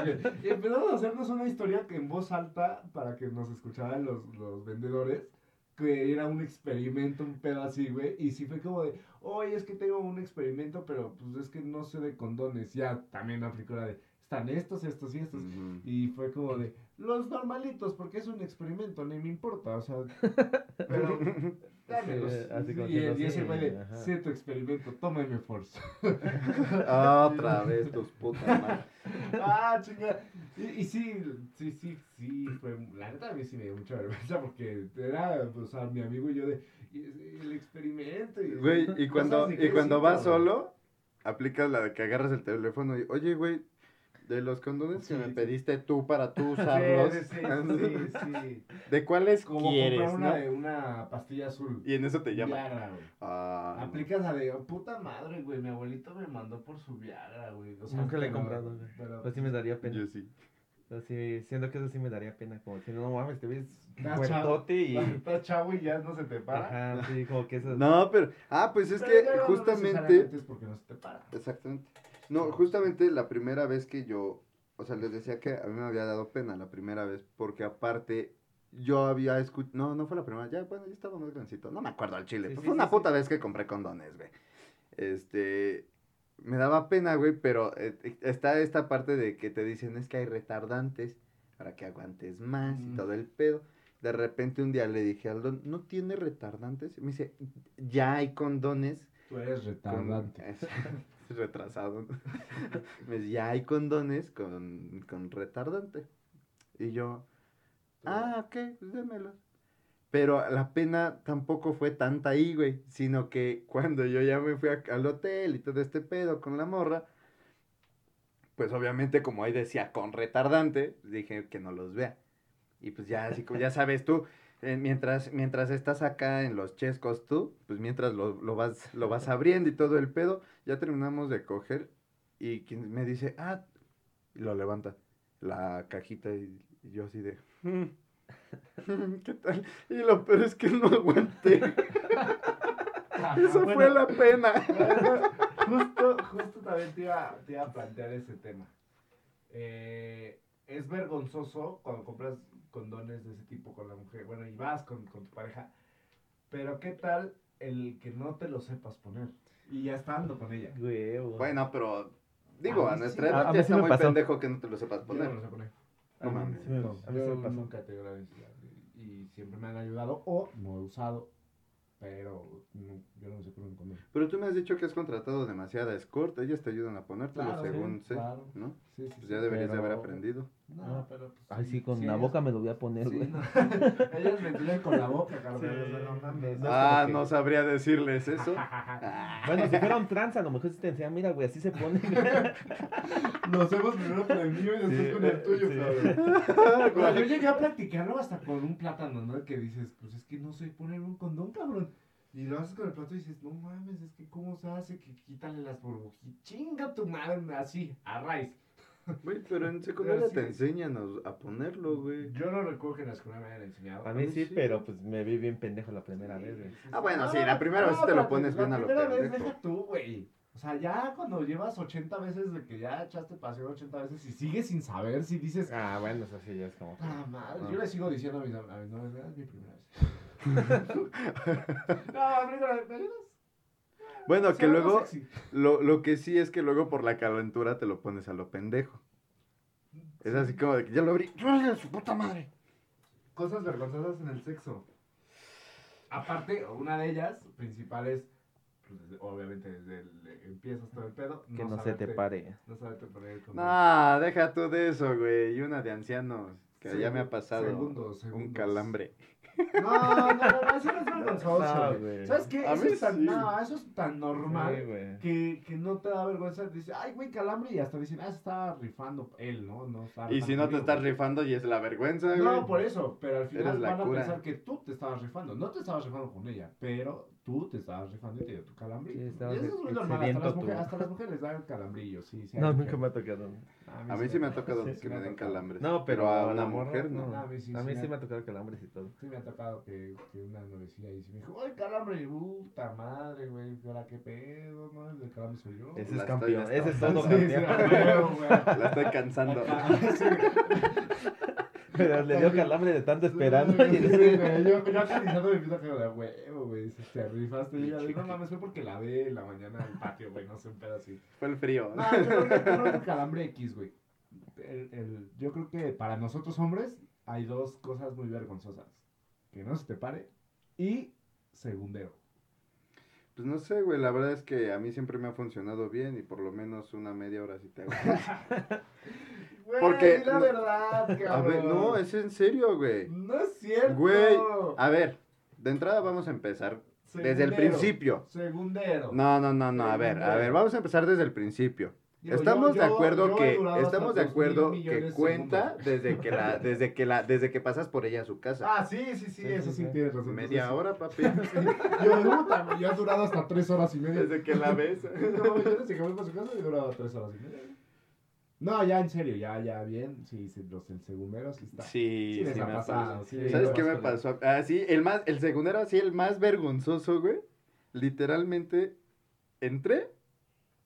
Y empezamos a hacernos una historia que en voz alta para que nos escucharan los, los vendedores, que era un experimento, un pedo así, güey. Y sí fue como de, oye, es que tengo un experimento, pero pues es que no sé de condones. Ya también aplicó la de, están estos, estos y estos. Y fue como de, los normalitos, porque es un experimento, ni me importa, o sea, pero dámelos. Sí, así como y, y ese sé, tu experimento, toma force. Otra vez tus putas madres. Ah, chinga. Y, y sí, sí, sí, sí, fue, la neta a mí sí me dio mucha vergüenza porque era, o sea, mi amigo y yo de, el experimento. Y, Güey, y cuando, y cuando vas solo, aplicas la de que agarras el teléfono y, oye, güey, de los condones Sí, que me sí. pediste tú para tú usarlos, Sí, sí, sí. ¿de cuáles Como quieres, comprar una, no? de una pastilla azul. Y en eso te llama. Viagra, güey. Ah, no. Aplicas la de, oh, puta madre, güey, mi abuelito me mandó por su Viagra, güey. O sea, Nunca le he comprado, güey. pero- Pues sí me daría pena. Yo sí. Pero sí, siento que eso sí me daría pena. Como si no mames, te ves Estás fuertote y. Estás chavo y ya no se te para. Ajá, sí, como que eso. No, pero, ah, pues es Pero que no justamente, necesariamente es porque no se te para. exactamente. No, justamente la primera vez que yo, o sea, les decía que a mí me había dado pena la primera vez, porque aparte yo había escuchado, no, no fue la primera, ya, bueno, yo estaba más grancito, no me acuerdo al chile, Sí, pues sí, fue una puta vez que compré condones, güey. Este, me daba pena, güey, pero eh, está esta parte de que te dicen es que hay retardantes para que aguantes más y todo el pedo. De repente un día le dije al don, ¿no tiene retardantes? Y me dice, ya hay condones Tú eres con- retardante. es retrasado. Me dice, ya hay condones con, con retardante. Y yo, ah, ok, pues démelos. Pero la pena tampoco fue tanta ahí, güey. Sino que cuando yo ya me fui a- al hotel y todo este pedo con la morra, pues obviamente como ahí decía con retardante, dije que no los vea. Y pues ya, así como ya sabes tú, eh, mientras, mientras estás acá en los chescos tú, pues mientras lo, lo vas, lo vas abriendo y todo el pedo, ya terminamos de coger y quien me dice, ah, y lo levanta la cajita y, y yo así de, "Mm, ¿qué tal? Y lo peor es que no aguanté. Esa Bueno, fue la pena. justo, justo también te iba, te iba a plantear ese tema. Eh, es vergonzoso cuando compras condones de ese tipo con la mujer, bueno, y vas con, con tu pareja, pero ¿qué tal el que no te lo sepas poner? Y ya estando con ella. Huevo. Bueno, pero digo, A a nuestra sí. edad A- ya está me muy pasó. pendejo que no te lo sepas Yo poner. no lo sé poner. No mames. sí me- a mí me Yo pasó. nunca te y, y siempre me han ayudado o no he usado, pero no, yo no sé poner un condón. Pero tú me has dicho que has contratado demasiada escort, ellas te ayudan a ponértelo Claro, según sí, sé, claro. ¿no? Sí, sí, Pues sí, ya deberías de haber pero- aprendido. No, Ah, pero pues, Ay, sí, con sí, la es- boca me lo voy a poner, Sí, güey. no. Ellos me tiran con la boca, cabrón. Sí. no mames. No, ah, que- no sabría decirles eso. Bueno, si fuera un trans, a lo mejor sí te enseñan, mira, güey, así se pone. Lo hacemos primero con el mío y después Sí, con el tuyo, sí. cabrón. O sea, yo llegué a practicarlo hasta con un plátano, ¿no? Que dices, pues es que no sé poner un condón, cabrón. Y lo haces con el plato y dices, no mames, es que cómo se hace que quítale las burbujitas. Chinga tu madre, así, a raíz. Güey, pero en secundaria sí. te enseñan a, a ponerlo, güey. Yo no recuerdo que en la escuela me hayan enseñado. A mí mí sí, sí. pero pues me vi bien pendejo la primera vez, güey. Ah, bueno, sí, la primera vez te lo pones bien a lo La primera vez pendejo. deja tú, güey. O sea, ya cuando llevas 80 veces de que ya echaste pasión 80 veces y sigues sin saber si dices, Ah, bueno, eso sí, ya es como. Ah, madre. Ah. Yo le sigo diciendo a mis, novias, "Ah, es mi primera vez. no, amigo, ¿me ayudas? Bueno, Se que luego, lo, lo que sí es que luego por la calentura te lo pones a lo pendejo. Es así como de que ya lo abrí. ¡Ay, su puta madre! Cosas vergonzosas en el sexo. Aparte, una de ellas, principales, pues, desde- obviamente desde el empiezas todo el pedo. Que no se te saberte- pare. No saberte poner el. No, deja tú de eso, güey. Y una de ancianos. Que ya me ha Segu- pasado segundos, un segundos. calambre. No, no, no, eso no es vergonzoso, No, güey. güey. ¿Sabes qué? A Eso es tan, sí. no, eso es tan normal Sí, que, que no te da vergüenza. Dice, ay, güey, calambre. Y hasta dicen, ah, se está rifando él, ¿no? no está Y si no te estás rifando y es la vergüenza, güey. No, por eso, pero al final van a cura. pensar que tú te estabas rifando. No te estabas rifando con ella, pero tú te estabas rifando y te dio tu calambrillo. Sí, Y estabas eso es muy normal, hasta las, mujeres, hasta las mujeres les dan calambrillo, sí. sí No, nunca me ha tocado. A mí sí me ha tocado Sí, que me den calambres. No, pero a a una la mujer no. no. A mí sí, a sí mí me sí ha- me ha tocado calambres y todo. Sí me ha tocado que, que una novecilla ahí sí me dijo, ¡ay, calambre! Puta madre, güey, ¿ahora qué pedo? ¿No? El de calambre soy yo. Ese La es estoy campeón, ese es todo campeón. La estoy cansando. Pero le dio calambre de tanto esperando. Yo, acariciando güey. Dices, te rifaste. Y yo, no mames, fue porque la ve en la mañana en el patio, güey. No sé, un pedo así. Fue el frío. No, yo creo que, calambre X, güey. El, el- yo creo que para nosotros hombres hay dos cosas muy vergonzosas. Que no se te pare y segundero. Pues no sé, güey. La verdad es que a mí siempre me ha funcionado bien y por lo menos una media hora sí te hago. Güey, Porque la no- verdad, cabrón. A ver, no, es en serio, güey. No es cierto. Güey, a ver, de entrada vamos a empezar desde el principio. Segundero. No, no, no, no, a ver, a ver, vamos a empezar desde el principio. Digo, estamos yo- de acuerdo yo que estamos de 2,000 acuerdo que de cuenta segundos. desde que la desde que la desde que pasas por ella a su casa. Ah, sí, sí, sí, Sí, eso sí, sí, sí. tienes razón. Media hora, papi. sí. Yo, puta, yo he durado hasta tres horas y media. Desde que la ves. No, yo desde que voy para su casa he durado tres horas y media. No, ya en serio, ya, ya bien. Sí, sí, los el segundero sí está. Sí, Sí sí ha me ha pasado, sí, ¿Sabes qué me pasó? Ah, sí, el más el segundero así el más vergonzoso, güey. Literalmente entré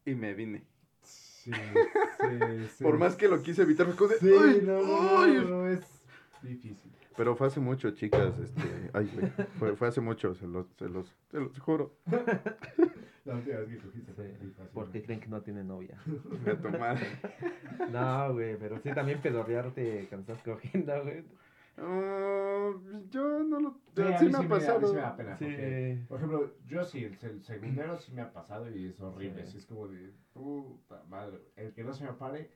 y me vine. Sí, sí, sí. Por más que lo quise evitar, como de, Sí, "Ay, no, no, ay". no, no, es difícil. Pero fue hace mucho, chicas, este, ay, güey, fue, fue hace mucho, se los, se los, se los juro. La última vez que cogiste fue muy fácil. ¿Por qué creen que no tiene novia? Tu madre. No, güey, pero sí también pedorrearte cuando estás cogiendo, güey. Ah, yo no lo, Sí, a sí me sí ha me da- pasado. sí me da pena. Sí. porque, Por ejemplo, yo sí, el, el segundero sí me ha pasado y es horrible. Sí. Es como de puta madre. El que no se me pare.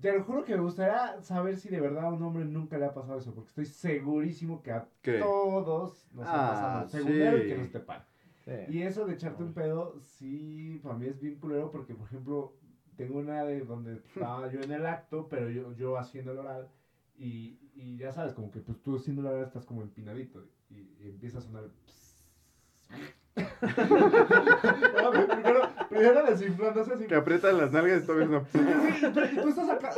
Te lo juro que me gustaría saber si de verdad a un hombre nunca le ha pasado eso. Porque estoy segurísimo que a ¿Qué? todos nos Ah, ha pasado. El segundero y que no se te pare. Sí. Y eso de echarte un pedo, sí, para mí es bien culero porque, por ejemplo, tengo una de donde estaba yo en el acto, pero yo, yo haciendo el oral. Y, y ya sabes, como que pues tú haciendo el oral estás como empinadito y, y empieza a sonar. No, pero primero, primero desinflándose así. Que aprietan las nalgas y todavía no. Sí, sí, y tú, estás acá,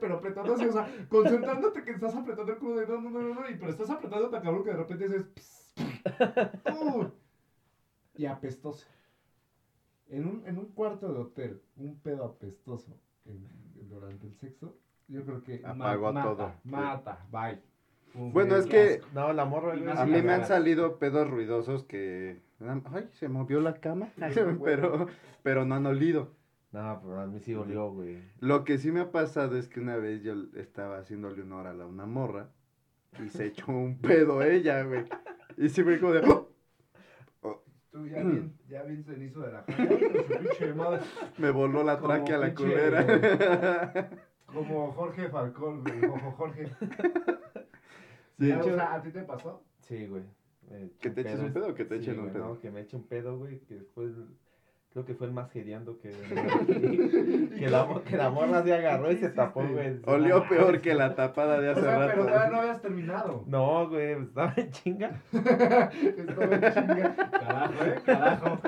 pero apretando así, o sea, concentrándote que estás apretando el culo de no, no, no, no, no, y pero estás apretando tan cabrón que de repente dices. uh, y apestoso. En un, en un cuarto de hotel, un pedo apestoso en- durante el sexo, yo creo que ma- mata, todo. Mata, bye. Un Bueno, es que. No, la morra, a mí me han salido pedos ruidosos que, ay, se movió la cama, pero, pero no han olido. No, pero a mí sí olió, güey. Lo que sí me ha pasado es que una vez yo estaba haciéndole un oral a una morra y se echó un pedo ella, güey. Y sí fue como de, "Oh". Tú ya bien, ya bien cenizo de la madre. me voló la Como tráquea la culera. Como Jorge Falcón, güey. Ojo, Jorge. Sí, o sea, ¿a ti te pasó? Sí, güey. Eché ¿Que te eches un pedo o que te Sí, echen un güey, pedo? No, que me eche un pedo, güey, que después... Creo que fue el más gediando que... que, la, que la morra se agarró y se tapó, güey. Olió peor que la tapada de O hace sea, pero todavía no rato. habías terminado. No, güey, estaba en chinga. Estaba en chinga. Carajo, eh, carajo.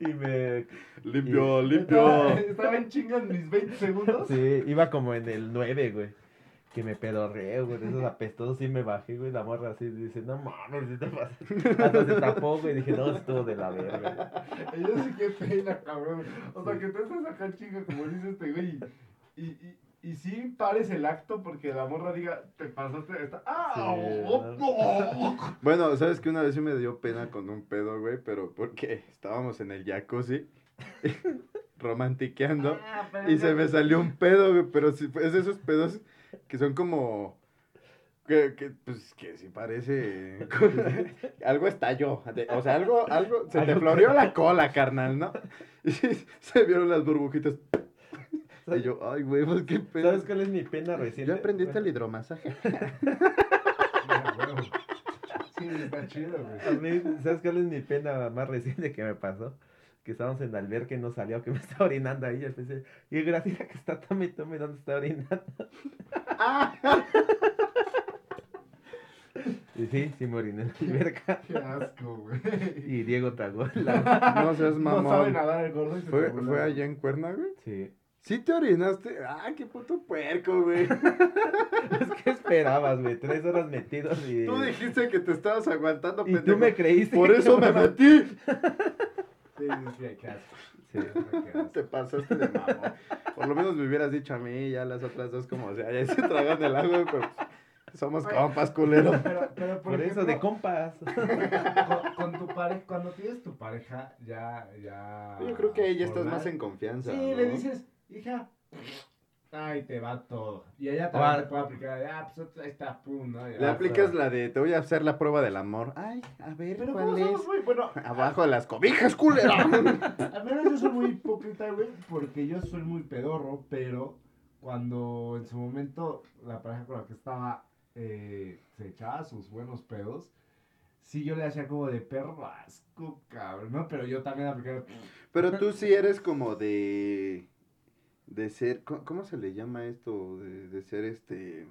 Y me... Limpio, Estaba, limpio. estaba en chinga en mis 20 segundos. Sí, iba como en el 9, güey. Que me pedorreo, güey. De esos apestosos sí me bajé, güey. La morra así dice, no mames, ¿sí te pasa? Hasta se tapó, güey. Dije, no, estuvo de la verga. Yo sí qué pena, cabrón. O sea, que tú estás acá chinga, como dice este güey. Y, y, y sí pares el acto porque la morra diga, te pasaste esta. ¡Ah! Sí, oh, oh! Bueno, ¿sabes que Una vez sí me dio pena con un pedo, güey, pero porque estábamos en el jacuzzi romantiqueando Ah, y se me salió un pedo, güey, pero sí, es de esos pedos que son como... Que, que, pues, que sí parece... algo estalló. O sea, algo, algo... Se te floreó la cola, carnal, ¿no? Y se vieron las burbujitas. Y yo, ay, güey, pues qué pedo. ¿Sabes cuál es mi pena reciente? ¿Ya aprendiste el Bueno, hidromasaje? Mira, bueno. está chido, güey. ¿sabes cuál es mi pena más reciente que me pasó? Que estábamos en alberca y no salió, que me estaba orinando ahí. Y pensé, y gracias a que está tome y tome, ¿dónde está orinando? y sí, sí me oriné en la alberca. Qué asco, güey. Y Diego tragó la... No seas No sabe mamón. nadar el gordo y se ¿Fue, ¿Fue allá en Cuerna, güey? Sí. ¿Sí te orinaste? ¡Ah, qué puto puerco, güey! Es que esperabas, güey, tres horas metidos y... Tú dijiste que te estabas aguantando, Y pendejo. tú me creíste. Por eso me metí. Sí. Te pasaste de mamón. Por lo menos me hubieras dicho a mí, ya las otras dos como sea, ya se tragan el agua, pero pues, somos Oye, compas, culero. Pero, pero por, Por eso, de ejemplo, compas. con, con tu pareja, cuando tienes tu pareja, ya, ya. Yo creo que ahí ya estás más en confianza. Sí, ¿no? le dices, hija, ay, te va todo. Y ella Ah. también te puede aplicar, de, ah, pues ahí está, pum, ¿no? Le aplicas la de, te voy a hacer la prueba del amor. Ay, a ver, Pero ¿cuál ¿cómo es? somos bueno, Abajo de las cobijas, culero. al menos yo soy muy hipócrita, güey, porque yo soy muy pedorro, pero cuando en su momento la pareja con la que estaba eh, se echaba sus buenos pedos, sí yo le hacía como de perro asco, cabrón, ¿no? Pero yo también aplicaba, Pero tú sí eres como de. De ser. ¿Cómo, se le llama esto? De, de ser este.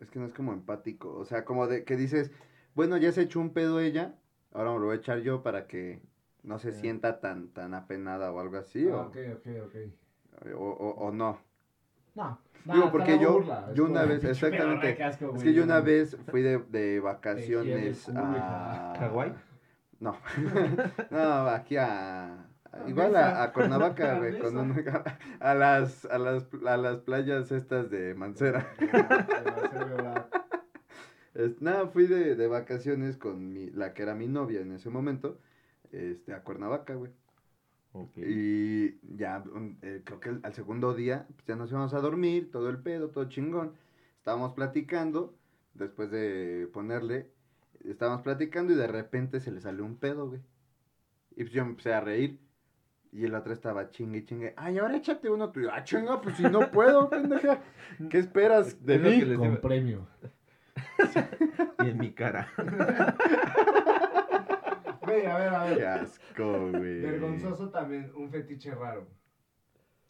Es que no es como empático. O sea, como de que dices, bueno, ya se echó un pedo ella, ahora me lo voy a echar yo para que no se sienta tan, tan apenada o algo así. ah, o, ok, ok, ok. o, o- o no. No. Digo, porque yo- burla, yo una vez, "Pinche exactamente, Es güey", que yo una no. vez fui de, de vacaciones a... ¿Hawái? No, no, aquí a... A Igual a, a Cuernavaca, güey, con un- Mesa. a las, a las, a las playas estas de Mancera. Es- nada, fui de, de vacaciones con mi, la que era mi novia en ese momento, este, a Cuernavaca, güey. Y ya, un- eh, creo que al, al segundo día, pues ya nos íbamos a dormir, todo el pedo, todo chingón. Estábamos platicando, después de ponerle, estábamos platicando y de repente se le salió un pedo, güey. Y pues yo me empecé a reír. Y el otro estaba chingue y chingue. Ay, ahora échate uno tú. Ah, chinga, pues si no puedo, pendeja. ¿Qué esperas de Es lo que mí? les Con digo. premio. Y en mi cara. Güey, a ver, a Qué ver. asco, güey. Vergonzoso también, un fetiche raro.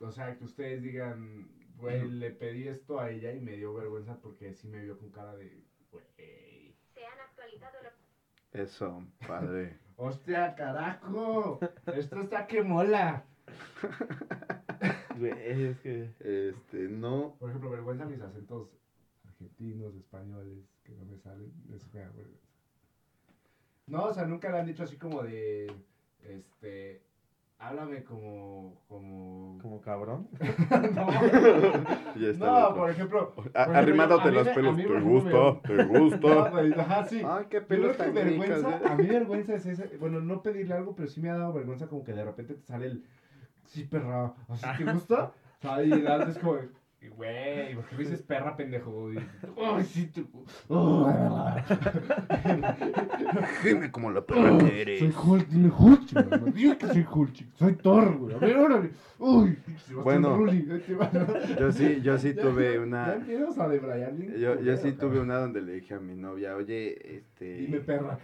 O sea, que ustedes digan, güey, le pedí esto a ella y me dio vergüenza porque sí me vio con cara de, güey. Eso, padre. ¡Hostia, carajo! Esto está que mola. Güey, es que... Este, no. Por ejemplo, vergüenza mis acentos argentinos, españoles, que no me salen. Eso me da vergüenza. No, o sea, nunca le han dicho así como de, este, háblame como, como... Como cabrón. no, Ya está no, por ejemplo... Por arrimándote los me- pelos. ¿Te gusta? ¿Te No, güey, ajá, sí. Ay, qué pelos tan ricas, vergüenza, ¿eh? a mí vergüenza es ese, bueno, no pedirle algo, pero sí me ha dado vergüenza como que de repente te sale el, sí, perra, ¿así te gusta? O sea, y antes como, güey, ¿por qué me dices perra, pendejo? Y, Ay, sí, te... Gime como la perra que eres. Soy Hulk, dime Hulk, digas que soy Hulk, soy Thor, güey, a ver, órale, uy, Sebastián Bueno. Rulli, ahí te va, ¿no? Yo sí, yo sí Ya- tuve Ya una. empiezas a debrayar bien Yo, yo sí tuve una donde le dije a mi novia, oye, este. Dime perra.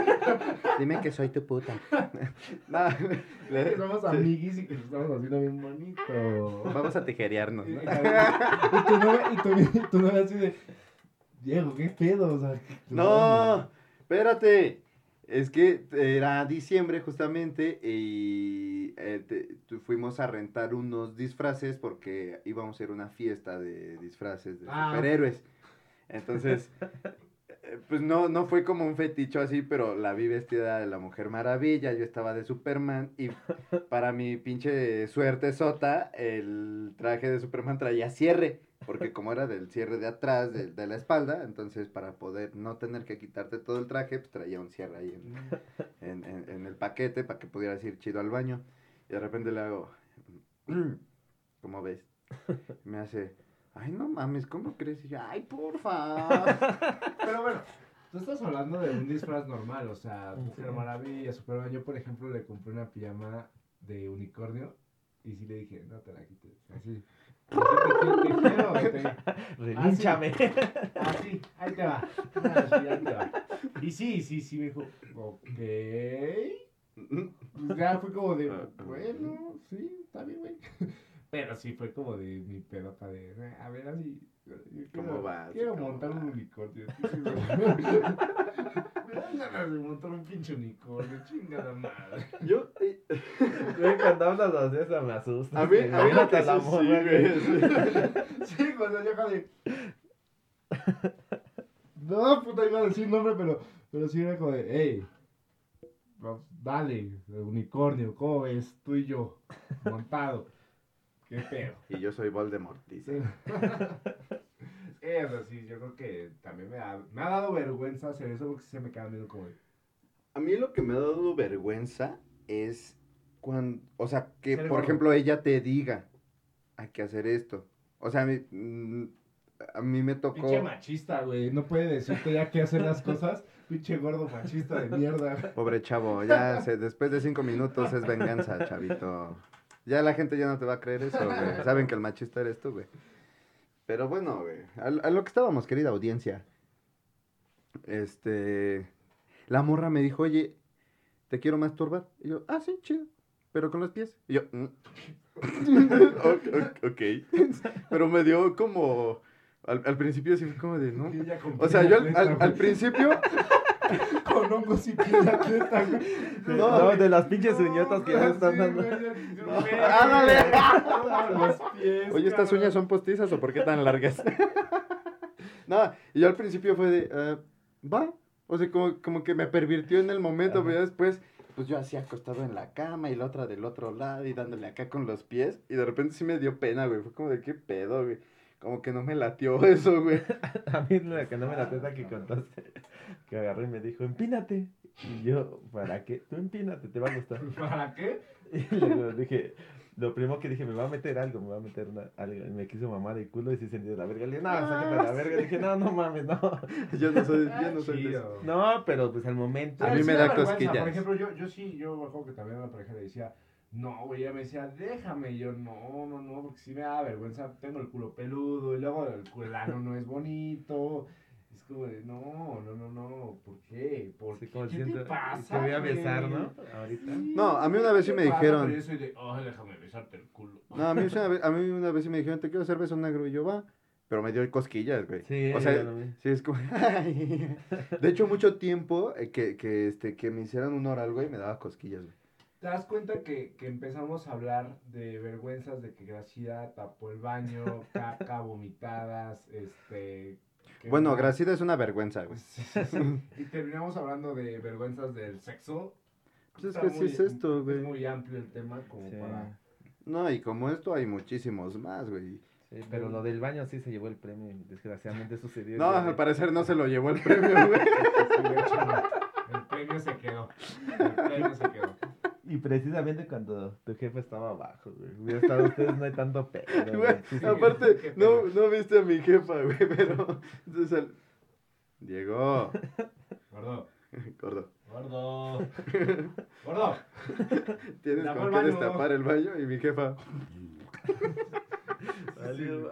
Dime que soy tu puta. no, Que le- somos amiguis y que nos estamos haciendo bien bonito. vamos a tijerearnos, ¿no? y tu novia, y tu, y tu novia así de, Diego, ¿qué pedo? O sea, ¿qué- No, espérate. Es que era diciembre justamente y eh, te- fuimos a rentar unos disfraces porque íbamos a ir a una fiesta de disfraces de Ah. superhéroes. Entonces, pues no, no fue como un feticho así, pero la vi vestida de la Mujer Maravilla, yo estaba de Superman y para mi pinche suerte sota, el traje de Superman traía cierre, porque como era del cierre de atrás, de, de la espalda, entonces para poder no tener que quitarte todo el traje, pues traía un cierre ahí en, en, en- en el paquete para que pudieras ir chido al baño. Y de repente le hago, ¿cómo ves? Me hace, ay, no mames, ¿cómo crees? Y yo, ay, porfa. Pero bueno, tú estás hablando de un disfraz normal, o sea, Mujer Maravilla, Superman. Yo, por ejemplo, le compré una pijama de unicornio y sí le dije, no te la quites. Así. Relínchame. Ah, sí, ahí te va. Ah, sí, ahí te va. Y sí, sí, sí, me dijo, ok. Pues ya fue como de, bueno, sí, está bien, güey. Pero sí fue como de mi pedo acá de, "Eh, a ver, así. yo ¿Cómo quiero- vas? Quiero ¿Cómo montar un unicornio. Me dan ganas de montar un pinche unicornio, chingada madre. Yo, eh, cuando hablas así, eso me asusta. a mí, a mí que a la sí, güey. güey, sí. Sí, cuando yo de. No, puta, iba a decir nombre, pero, pero sí era como de, hey, dale, unicornio, ¿cómo ves? Tú y yo, montado. ¿Qué pedo? Y yo soy Voldemort, dice. Eso sí, yo creo que también me ha, me ha dado vergüenza hacer eso porque se me queda viendo como A mí lo que me ha dado vergüenza es cuando, o sea, que por gordo. ejemplo ella te diga, hay que hacer esto. O sea, a mí, mm, a mí me tocó... pinche machista, güey, no puede decirte ya qué hacer las cosas, pinche gordo machista de mierda. Pobre chavo, ya se- después de cinco minutos es venganza, chavito. Ya la gente ya no te va a creer eso, güey. Saben que el machista eres tú, güey. Pero bueno, güey, a, a lo que estábamos, querida audiencia. Este, la morra me dijo, oye, te quiero masturbar. Y yo, ah, sí, chido. Pero con los pies. Y yo, "Mm". ok, ok. Pero me dio como, al, al principio sí fue como de, ¿no? O sea, yo al, principio, Con hongos y atleta, güey. No, de las pinches uñotas que ya están dando. ándale. Los pies, Oye, ¿estas uñas son postizas o por qué tan largas? no, y yo al principio fue de, "Ah, va. O sea, como, como que me pervirtió en el momento, pero ya después, pues yo así acostado en la cama y la otra del otro lado y dándole acá con los pies. Y de repente sí me dio pena, güey. Fue como de, ¿qué pedo, güey? Como que no me latió eso, güey. A mí la que no me la teta que contaste, que agarró y me dijo, empínate. Y yo, ¿para qué? Tú empínate, te va a gustar. ¿Para qué? Y luego dije, lo primero que dije, me va a meter algo, me va a meter una, algo. Y me quiso mamar el culo y sí sentí de la verga. Le dije, no, sácate a la verga. Le dije, no, no mames, no. Yo no soy, yo no soy de eso. No, pero pues al momento. A mí sí me da cosquillas. Por ejemplo, yo, yo sí, yo acuerdo que también a la pareja le decía, no, güey, ella me decía, déjame. Y yo, no, no, no, porque sí me da vergüenza. Tengo el culo peludo y luego el culano no es bonito. Es como de, no, no, no, no, ¿por qué? ¿Por Así qué? como ¿Qué siento, te pasa, te voy a besar, güey? ¿no? Ahorita. Sí, No, a mí una vez sí ¿qué me pasa? dijeron- Pero yo soy de, déjame besarte el culo. No, a mí, una vez, a mí una vez sí me dijeron, te quiero hacer beso negro. Y yo, va. Pero me dio cosquillas, güey. Sí, o sea. Sí, es como. De hecho, mucho tiempo eh, que, que, este, que me hicieran un oral, güey, me daba cosquillas, güey. ¿Te das cuenta que, que empezamos a hablar de vergüenzas de que Graciela tapó el baño, caca, vomitadas, este... Bueno, no- Gracida es una vergüenza, güey. Y terminamos hablando de vergüenzas del sexo. Pues es Está que sí es esto, güey. Es muy amplio el tema como Sí. para... No, y como esto hay muchísimos más, güey. Sí, pero lo del baño sí se llevó el premio. Desgraciadamente sucedió. No, al parecer no se lo llevó el premio, güey. El premio se quedó. El premio se quedó. Y precisamente cuando tu jefe estaba abajo, güey. Hubiera estado ustedes, no hay tanto pedo. Güey, güey. Sí, sí. aparte, no, no viste a mi jefa, güey, pero... Entonces, el... Llegó. Gordo. Gordo. Gordo. Gordo. Tienes con el qué baño. destapar el baño y mi jefa... Valió.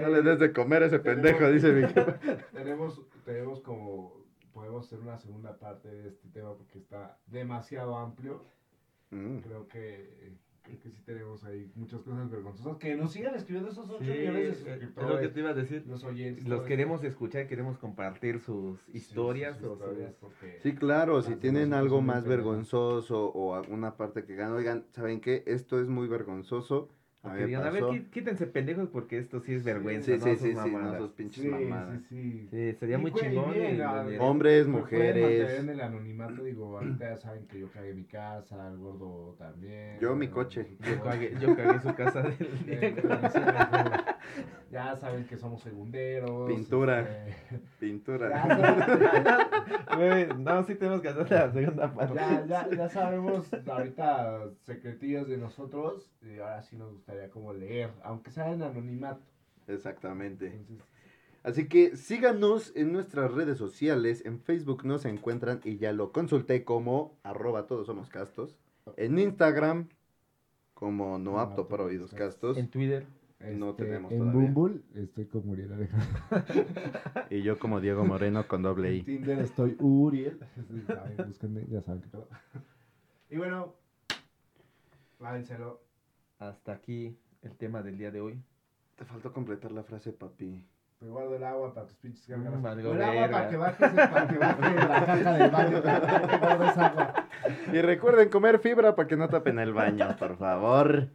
No le des de comer a ese pendejo, dice mi jefa. tenemos, tenemos como, podemos hacer una segunda parte de este tema porque está demasiado amplio. Mm. Creo que, creo que sí tenemos ahí muchas cosas vergonzosas. Que nos sigan escribiendo esos 8 Sí, millones de es lo que suscriptores. te iba a decir. Los oyentes. Los queremos escuchar, queremos compartir sus. Sí, historias sus o historias, sus... porque- Sí, claro, si tienen algo más vergonzoso o alguna parte que ganan, oigan, ¿saben qué? Esto es muy vergonzoso. A me digan, a ver, quítense pendejos porque esto sí es vergüenza, Sí, ¿no? sí, Sus sí, sí, no sus pinches Sí, mamadas. sí, sí. Sí, sería Y muy chingón. Hombres, Pues mujeres. en el anonimato, digo, ahorita ya saben que yo cagué mi casa, el gordo también. Yo mi coche. Yo cagué, yo cagué su casa del Eh, Diego. Ya saben que somos segunderos. Pintura. este, Pintura. no, sí tenemos que hacer la segunda parte. ya, ya, ya sabemos ahorita secretillos de nosotros. Y ahora sí nos gustaría como leer, aunque sea en anonimato. Exactamente. Entonces, Así que síganos en nuestras redes sociales. En Facebook nos encuentran y ya lo consulté como arroba todos somos castos. En Instagram como no apto para oídos castos. En Twitter. No Este, tenemos En todavía. Bumble estoy como Uriel Alejandro. Y yo como Diego Moreno con doble En I. Tinder estoy Uriel. Búsquenme, ya saben qué pedo. Y bueno, lávenselo. Hasta aquí el tema del día de hoy. Te faltó completar la frase, papi. Te guardo el agua para tus pinches gárgaras. Mm, valgo el agua verga. para que bajes, para que baje la caja del baño. Te guardo esa agua. Y recuerden comer fibra para que no tapen el baño, por favor.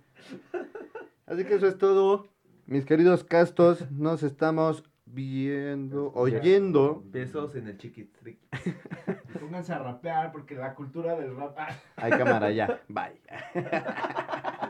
Así que eso es todo. Mis queridos castos, nos estamos viendo, oyendo. Besos en el chiquitriqui. Pónganse a rapear porque la cultura del rap. Ay, cámara, ya. Bye.